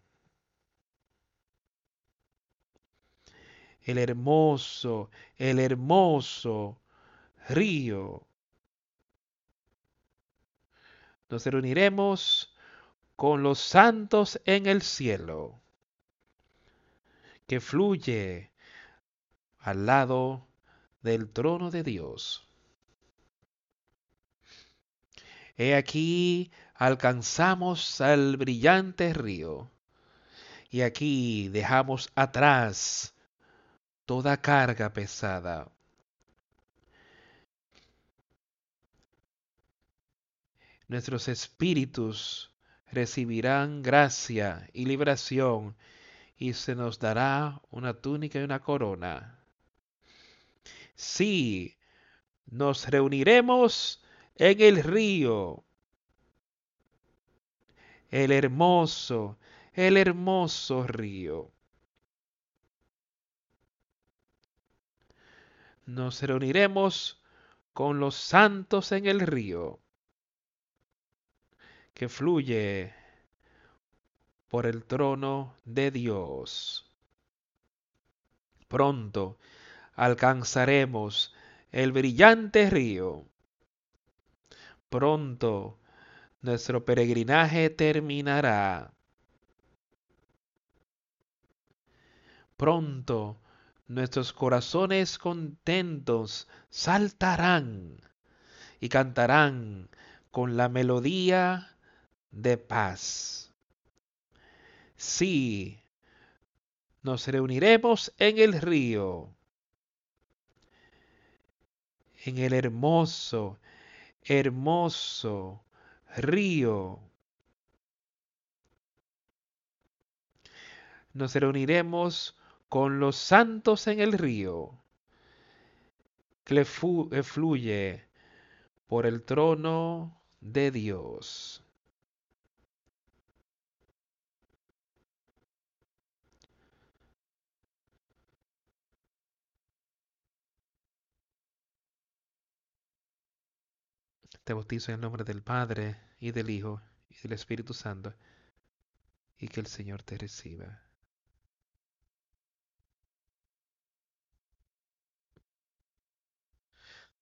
El hermoso, el hermoso río. Nos reuniremos con los santos en el cielo, que fluye al lado del trono de Dios. He aquí alcanzamos al brillante río, y aquí dejamos atrás toda carga pesada. Nuestros espíritus recibirán gracia y liberación, y se nos dará una túnica y una corona. Sí, nos reuniremos en el río. El hermoso, el hermoso río. Nos reuniremos con los santos en el río que fluye por el trono de Dios. Pronto alcanzaremos el brillante río. Pronto nuestro peregrinaje terminará. Pronto nuestros corazones contentos saltarán y cantarán con la melodía de paz. Sí, nos reuniremos en el río, en el hermoso, hermoso río. Nos reuniremos con los santos en el río, que fluye por el trono de Dios. Te bautizo en el nombre del Padre, y del Hijo, y del Espíritu Santo, y que el Señor te reciba.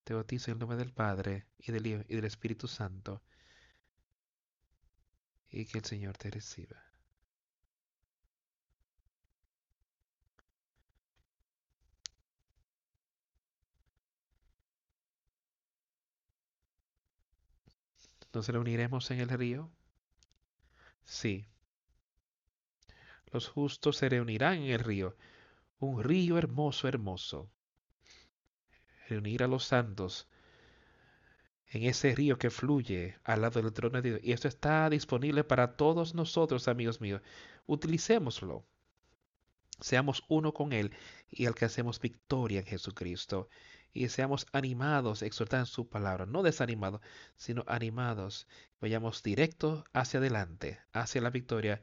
Te bautizo en el nombre del Padre, y del Hijo, y del Espíritu Santo, y que el Señor te reciba. ¿Nos reuniremos en el río? Sí. Los justos se reunirán en el río, un río hermoso, hermoso. Reunir a los santos en ese río que fluye al lado del trono de Dios. Y esto está disponible para todos nosotros, amigos míos. Utilicémoslo. seamos uno con Él y alcancemos victoria en Jesucristo. Y seamos animados, exhortando su palabra, no desanimados, sino animados. Vayamos directo hacia adelante, hacia la victoria.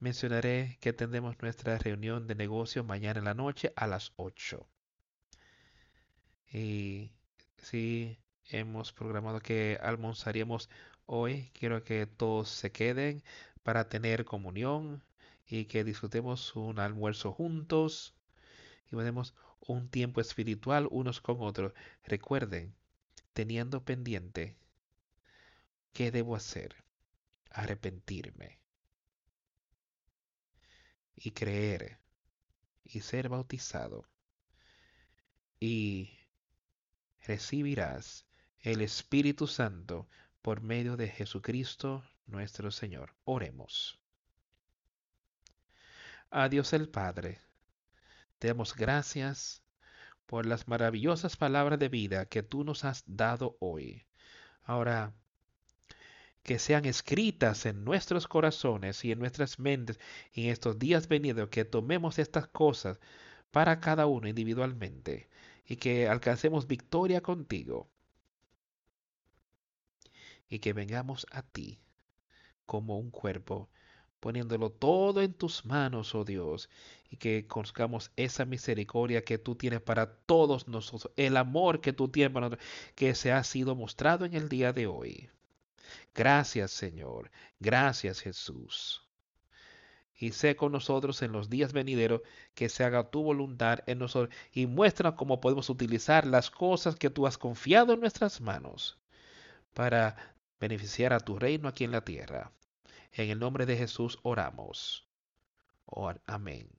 Mencionaré que tendremos nuestra reunión de negocio mañana en la noche a las 8. Y si hemos programado que almorzaríamos hoy, quiero que todos se queden para tener comunión y que disfrutemos un almuerzo juntos y tenemos un tiempo espiritual unos con otros. Recuerden, teniendo pendiente, ¿qué debo hacer? Arrepentirme y creer y ser bautizado y recibirás el Espíritu Santo por medio de Jesucristo nuestro Señor. Oremos. A Dios el Padre, te damos gracias por las maravillosas palabras de vida que tú nos has dado hoy. Ahora, que sean escritas en nuestros corazones y en nuestras mentes en estos días venidos, que tomemos estas cosas para cada uno individualmente y que alcancemos victoria contigo y que vengamos a ti como un cuerpo, poniéndolo todo en tus manos, oh Dios, y que conozcamos esa misericordia que tú tienes para todos nosotros, el amor que tú tienes para nosotros, que se ha sido mostrado en el día de hoy. Gracias, Señor. Gracias, Jesús. Y sé con nosotros en los días venideros que se haga tu voluntad en nosotros y muestra cómo podemos utilizar las cosas que tú has confiado en nuestras manos para beneficiar a tu reino aquí en la tierra. En el nombre de Jesús oramos. amén.